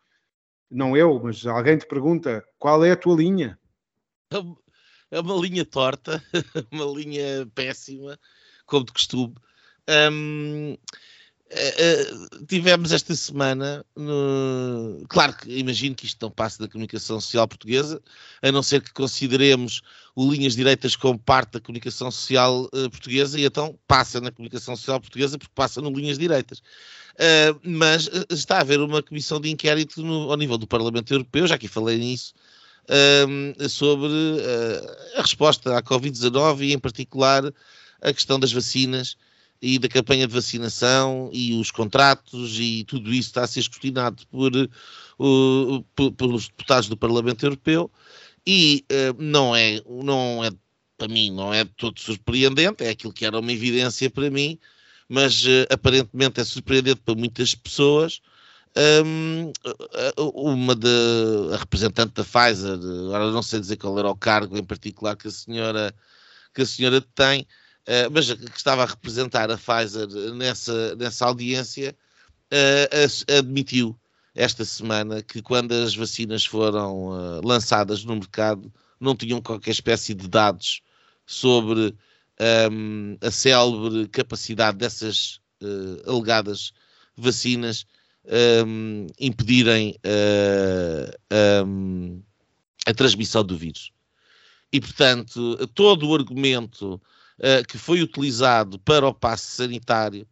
não eu, mas alguém te pergunta, qual é a tua linha? É uma linha torta, *laughs* uma linha péssima, como de costume. Um, uh, eh, uh, tivemos esta semana, no... claro que imagino que isto não passa da comunicação social portuguesa, a não ser que consideremos o Linhas Direitas como parte da comunicação social uh, portuguesa, e então passa na comunicação social portuguesa porque passa no Linhas Direitas. mas está a haver uma comissão de inquérito no, ao nível do Parlamento Europeu, já aqui falei nisso, sobre a resposta à Covid-19 e, em particular, a questão das vacinas e da campanha de vacinação e os contratos e tudo isso está a ser escrutinado por, uh, pelos deputados do Parlamento Europeu e uh, não é não é para mim não é todo surpreendente é aquilo que era uma evidência para mim mas uh, aparentemente é surpreendente para muitas pessoas. Um, uma de, a representante da Pfizer agora não sei dizer qual era o cargo em particular que a senhora que a senhora tem mas que estava a representar a Pfizer nessa, nessa audiência, uh, admitiu esta semana que quando as vacinas foram uh, lançadas no mercado não tinham qualquer espécie de dados sobre um, a célebre capacidade dessas uh, alegadas vacinas um, impedirem uh, um, a transmissão do vírus. E, portanto, todo o argumento uh, que foi utilizado para o passe sanitário,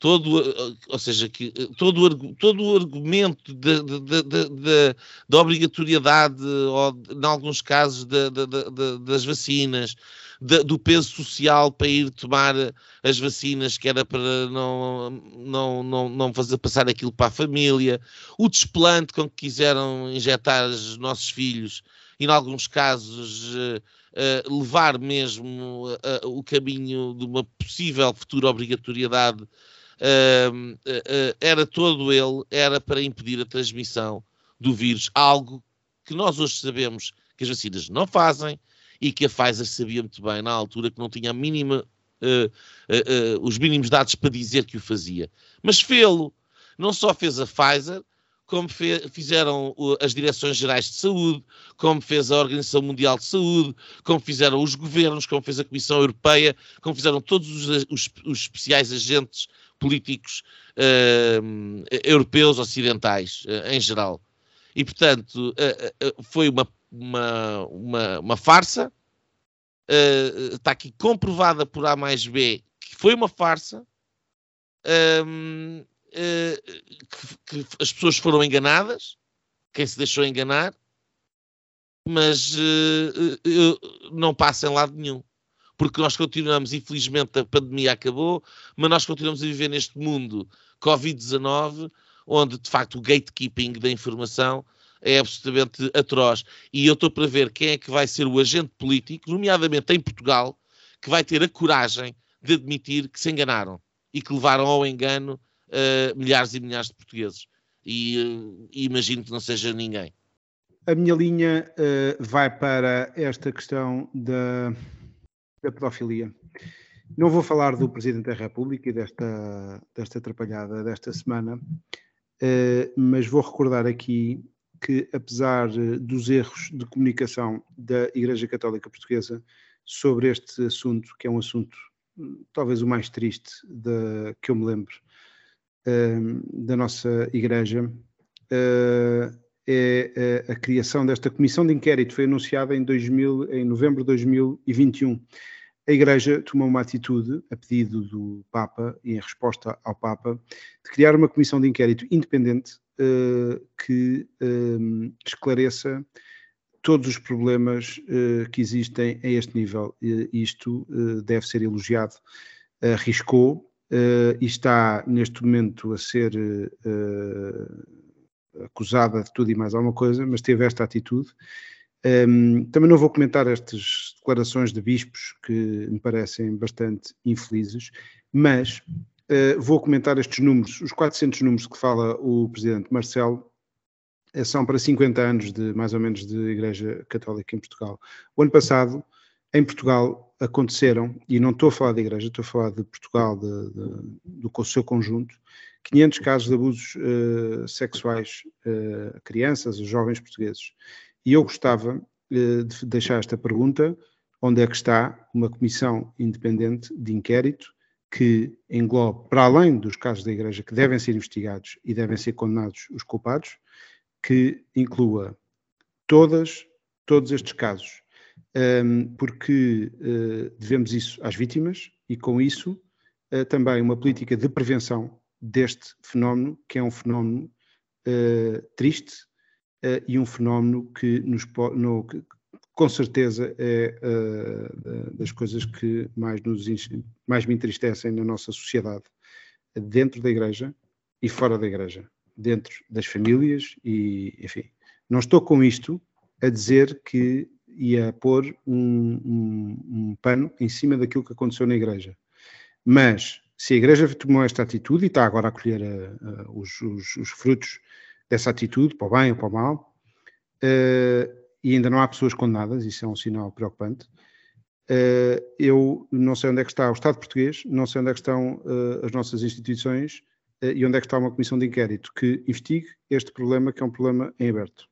todo, ou seja, que, todo, todo o argumento da obrigatoriedade, ou, em alguns casos, das vacinas, do peso social para ir tomar as vacinas, que era para não, não, não, não fazer passar aquilo para a família, o desplante com que quiseram injetar os nossos filhos, e em alguns casos uh, levar mesmo uh, o caminho de uma possível futura obrigatoriedade, era todo ele, era para impedir a transmissão do vírus, algo que nós hoje sabemos que as vacinas não fazem, e que a Pfizer sabia muito bem na altura que não tinha a mínima, uh, uh, uh, os mínimos dados para dizer que o fazia. Mas fê-lo. Não só fez a Pfizer, como fe fizeram as direções gerais de saúde, como fez a Organização Mundial de Saúde, como fizeram os governos, como fez a Comissão Europeia, como fizeram todos os, os, os especiais agentes políticos europeus, ocidentais, em geral. E, portanto, foi uma uma, uma, uma farsa. Uh, está aqui comprovada por A mais B que foi uma farsa. uh, que, que, as pessoas foram enganadas, quem se deixou enganar, mas uh, não passa em lado nenhum. Porque nós continuamos, infelizmente, a pandemia acabou, mas nós continuamos a viver neste mundo Covid-19, onde de facto o gatekeeping da informação é absolutamente atroz. E eu estou para ver quem é que vai ser o agente político, nomeadamente em Portugal, que vai ter a coragem de admitir que se enganaram e que levaram ao engano uh, milhares e milhares de portugueses. E, uh, imagino que não seja ninguém. A minha linha uh, vai para esta questão da, da pedofilia. Não vou falar do Presidente da República e desta, desta atrapalhada desta semana, mas vou recordar aqui que, apesar dos erros de comunicação da Igreja Católica Portuguesa sobre este assunto, que é um assunto hum, talvez o mais triste de, que eu me lembro uh, da nossa Igreja, uh, é a, a, criação desta comissão de inquérito, foi anunciada em, 2000, em novembro de 2021. A Igreja tomou uma atitude, a pedido do Papa e em resposta ao Papa, de criar uma comissão de inquérito independente uh, que esclareça todos os problemas uh, que existem a este nível. Uh, isto deve ser elogiado. Arriscou e está neste momento a ser acusada de tudo e mais alguma coisa, mas teve esta atitude. Um, também não vou comentar estas declarações de bispos que me parecem bastante infelizes, mas Uh, vou comentar estes números, os 400 números que fala o Presidente Marcelo, uh, são para 50 anos de, mais ou menos, de Igreja Católica em Portugal. O ano passado, em Portugal, aconteceram, e não estou a falar da Igreja, estou a falar de Portugal, de, de, do seu conjunto, 500 casos de abusos uh, sexuais a crianças, a jovens portugueses. E eu gostava de deixar esta pergunta, onde é que está uma comissão independente de inquérito que englobe, para além dos casos da Igreja que devem ser investigados e devem ser condenados os culpados, que inclua todas, todos estes casos, um, porque uh, devemos isso às vítimas e, com isso, uh, também uma política de prevenção deste fenómeno, que é um fenómeno uh, triste e um fenómeno que, nos, no, que, com certeza é das coisas que mais, nos, mais me entristecem na nossa sociedade, dentro da igreja e fora da igreja, dentro das famílias e, enfim. Não estou com isto a dizer que ia pôr um, um, um pano em cima daquilo que aconteceu na igreja. Mas se a igreja tomou esta atitude e está agora a colher uh, uh, os, os, os, frutos dessa atitude, para o bem ou para o mal, uh, e ainda não há pessoas condenadas, isso é um sinal preocupante. Uh, eu não sei onde é que está o Estado português, não sei onde é que estão uh, as nossas instituições e onde é que está uma comissão de inquérito que investigue este problema, que é um problema em aberto.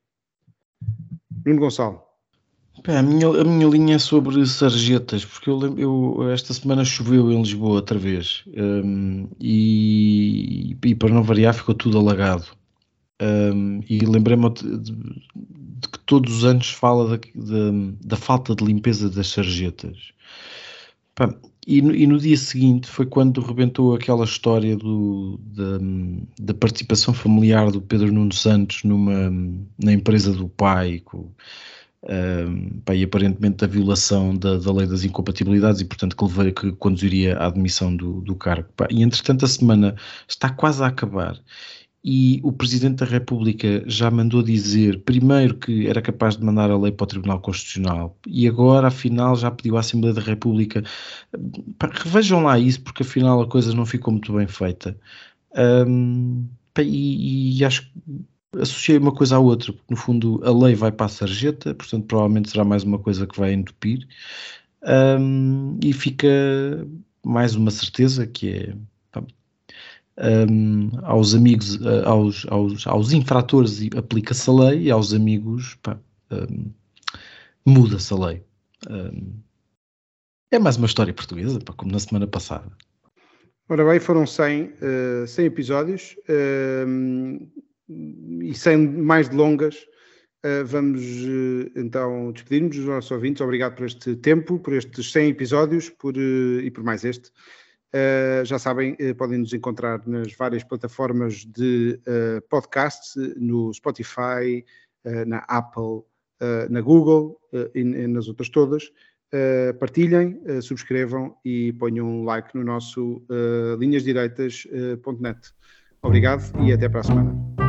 Nuno Gonçalo. A, minha, a minha linha é sobre sarjetas, porque eu, eu esta semana choveu em Lisboa outra vez um, e, e, para não variar ficou tudo alagado. Um, e lembrei-me de, de, de, que todos os anos fala da, da, falta de limpeza das sarjetas. Pá, e, no, e, no, dia seguinte foi quando rebentou aquela história do, da, da, participação familiar do Pedro Nuno Santos numa, na empresa do pai, com, pá, e aparentemente da violação da, da, lei das incompatibilidades e portanto que, levei, que conduziria à admissão do, do cargo. Pá, e entretanto a semana está quase a acabar e o Presidente da República já mandou dizer, primeiro, que era capaz de mandar a lei para o Tribunal Constitucional e agora, afinal, já pediu à Assembleia da República. Revejam lá isso, porque afinal a coisa não ficou muito bem feita. Um, e, e, acho que associei uma coisa à outra, porque no fundo a lei vai para a sarjeta, portanto, provavelmente será mais uma coisa que vai entupir. Um, e fica mais uma certeza que é um, aos amigos, uh, aos, aos, aos infratores aplica-se a lei e aos amigos um, muda-se a lei. É mais uma história portuguesa, pá, como na semana passada. Ora bem, foram 100, uh, 100 episódios e sem mais delongas, uh, vamos uh, então despedir-nos dos nossos ouvintes. Obrigado por este tempo, por estes 100 episódios por, uh, e por mais este. Já sabem, podem nos encontrar nas várias plataformas de uh, podcast, no Spotify, na Apple, na Google e, nas outras todas. partilhem, subscrevam e ponham um like no nosso linhasdireitas.net. Obrigado e até para a semana.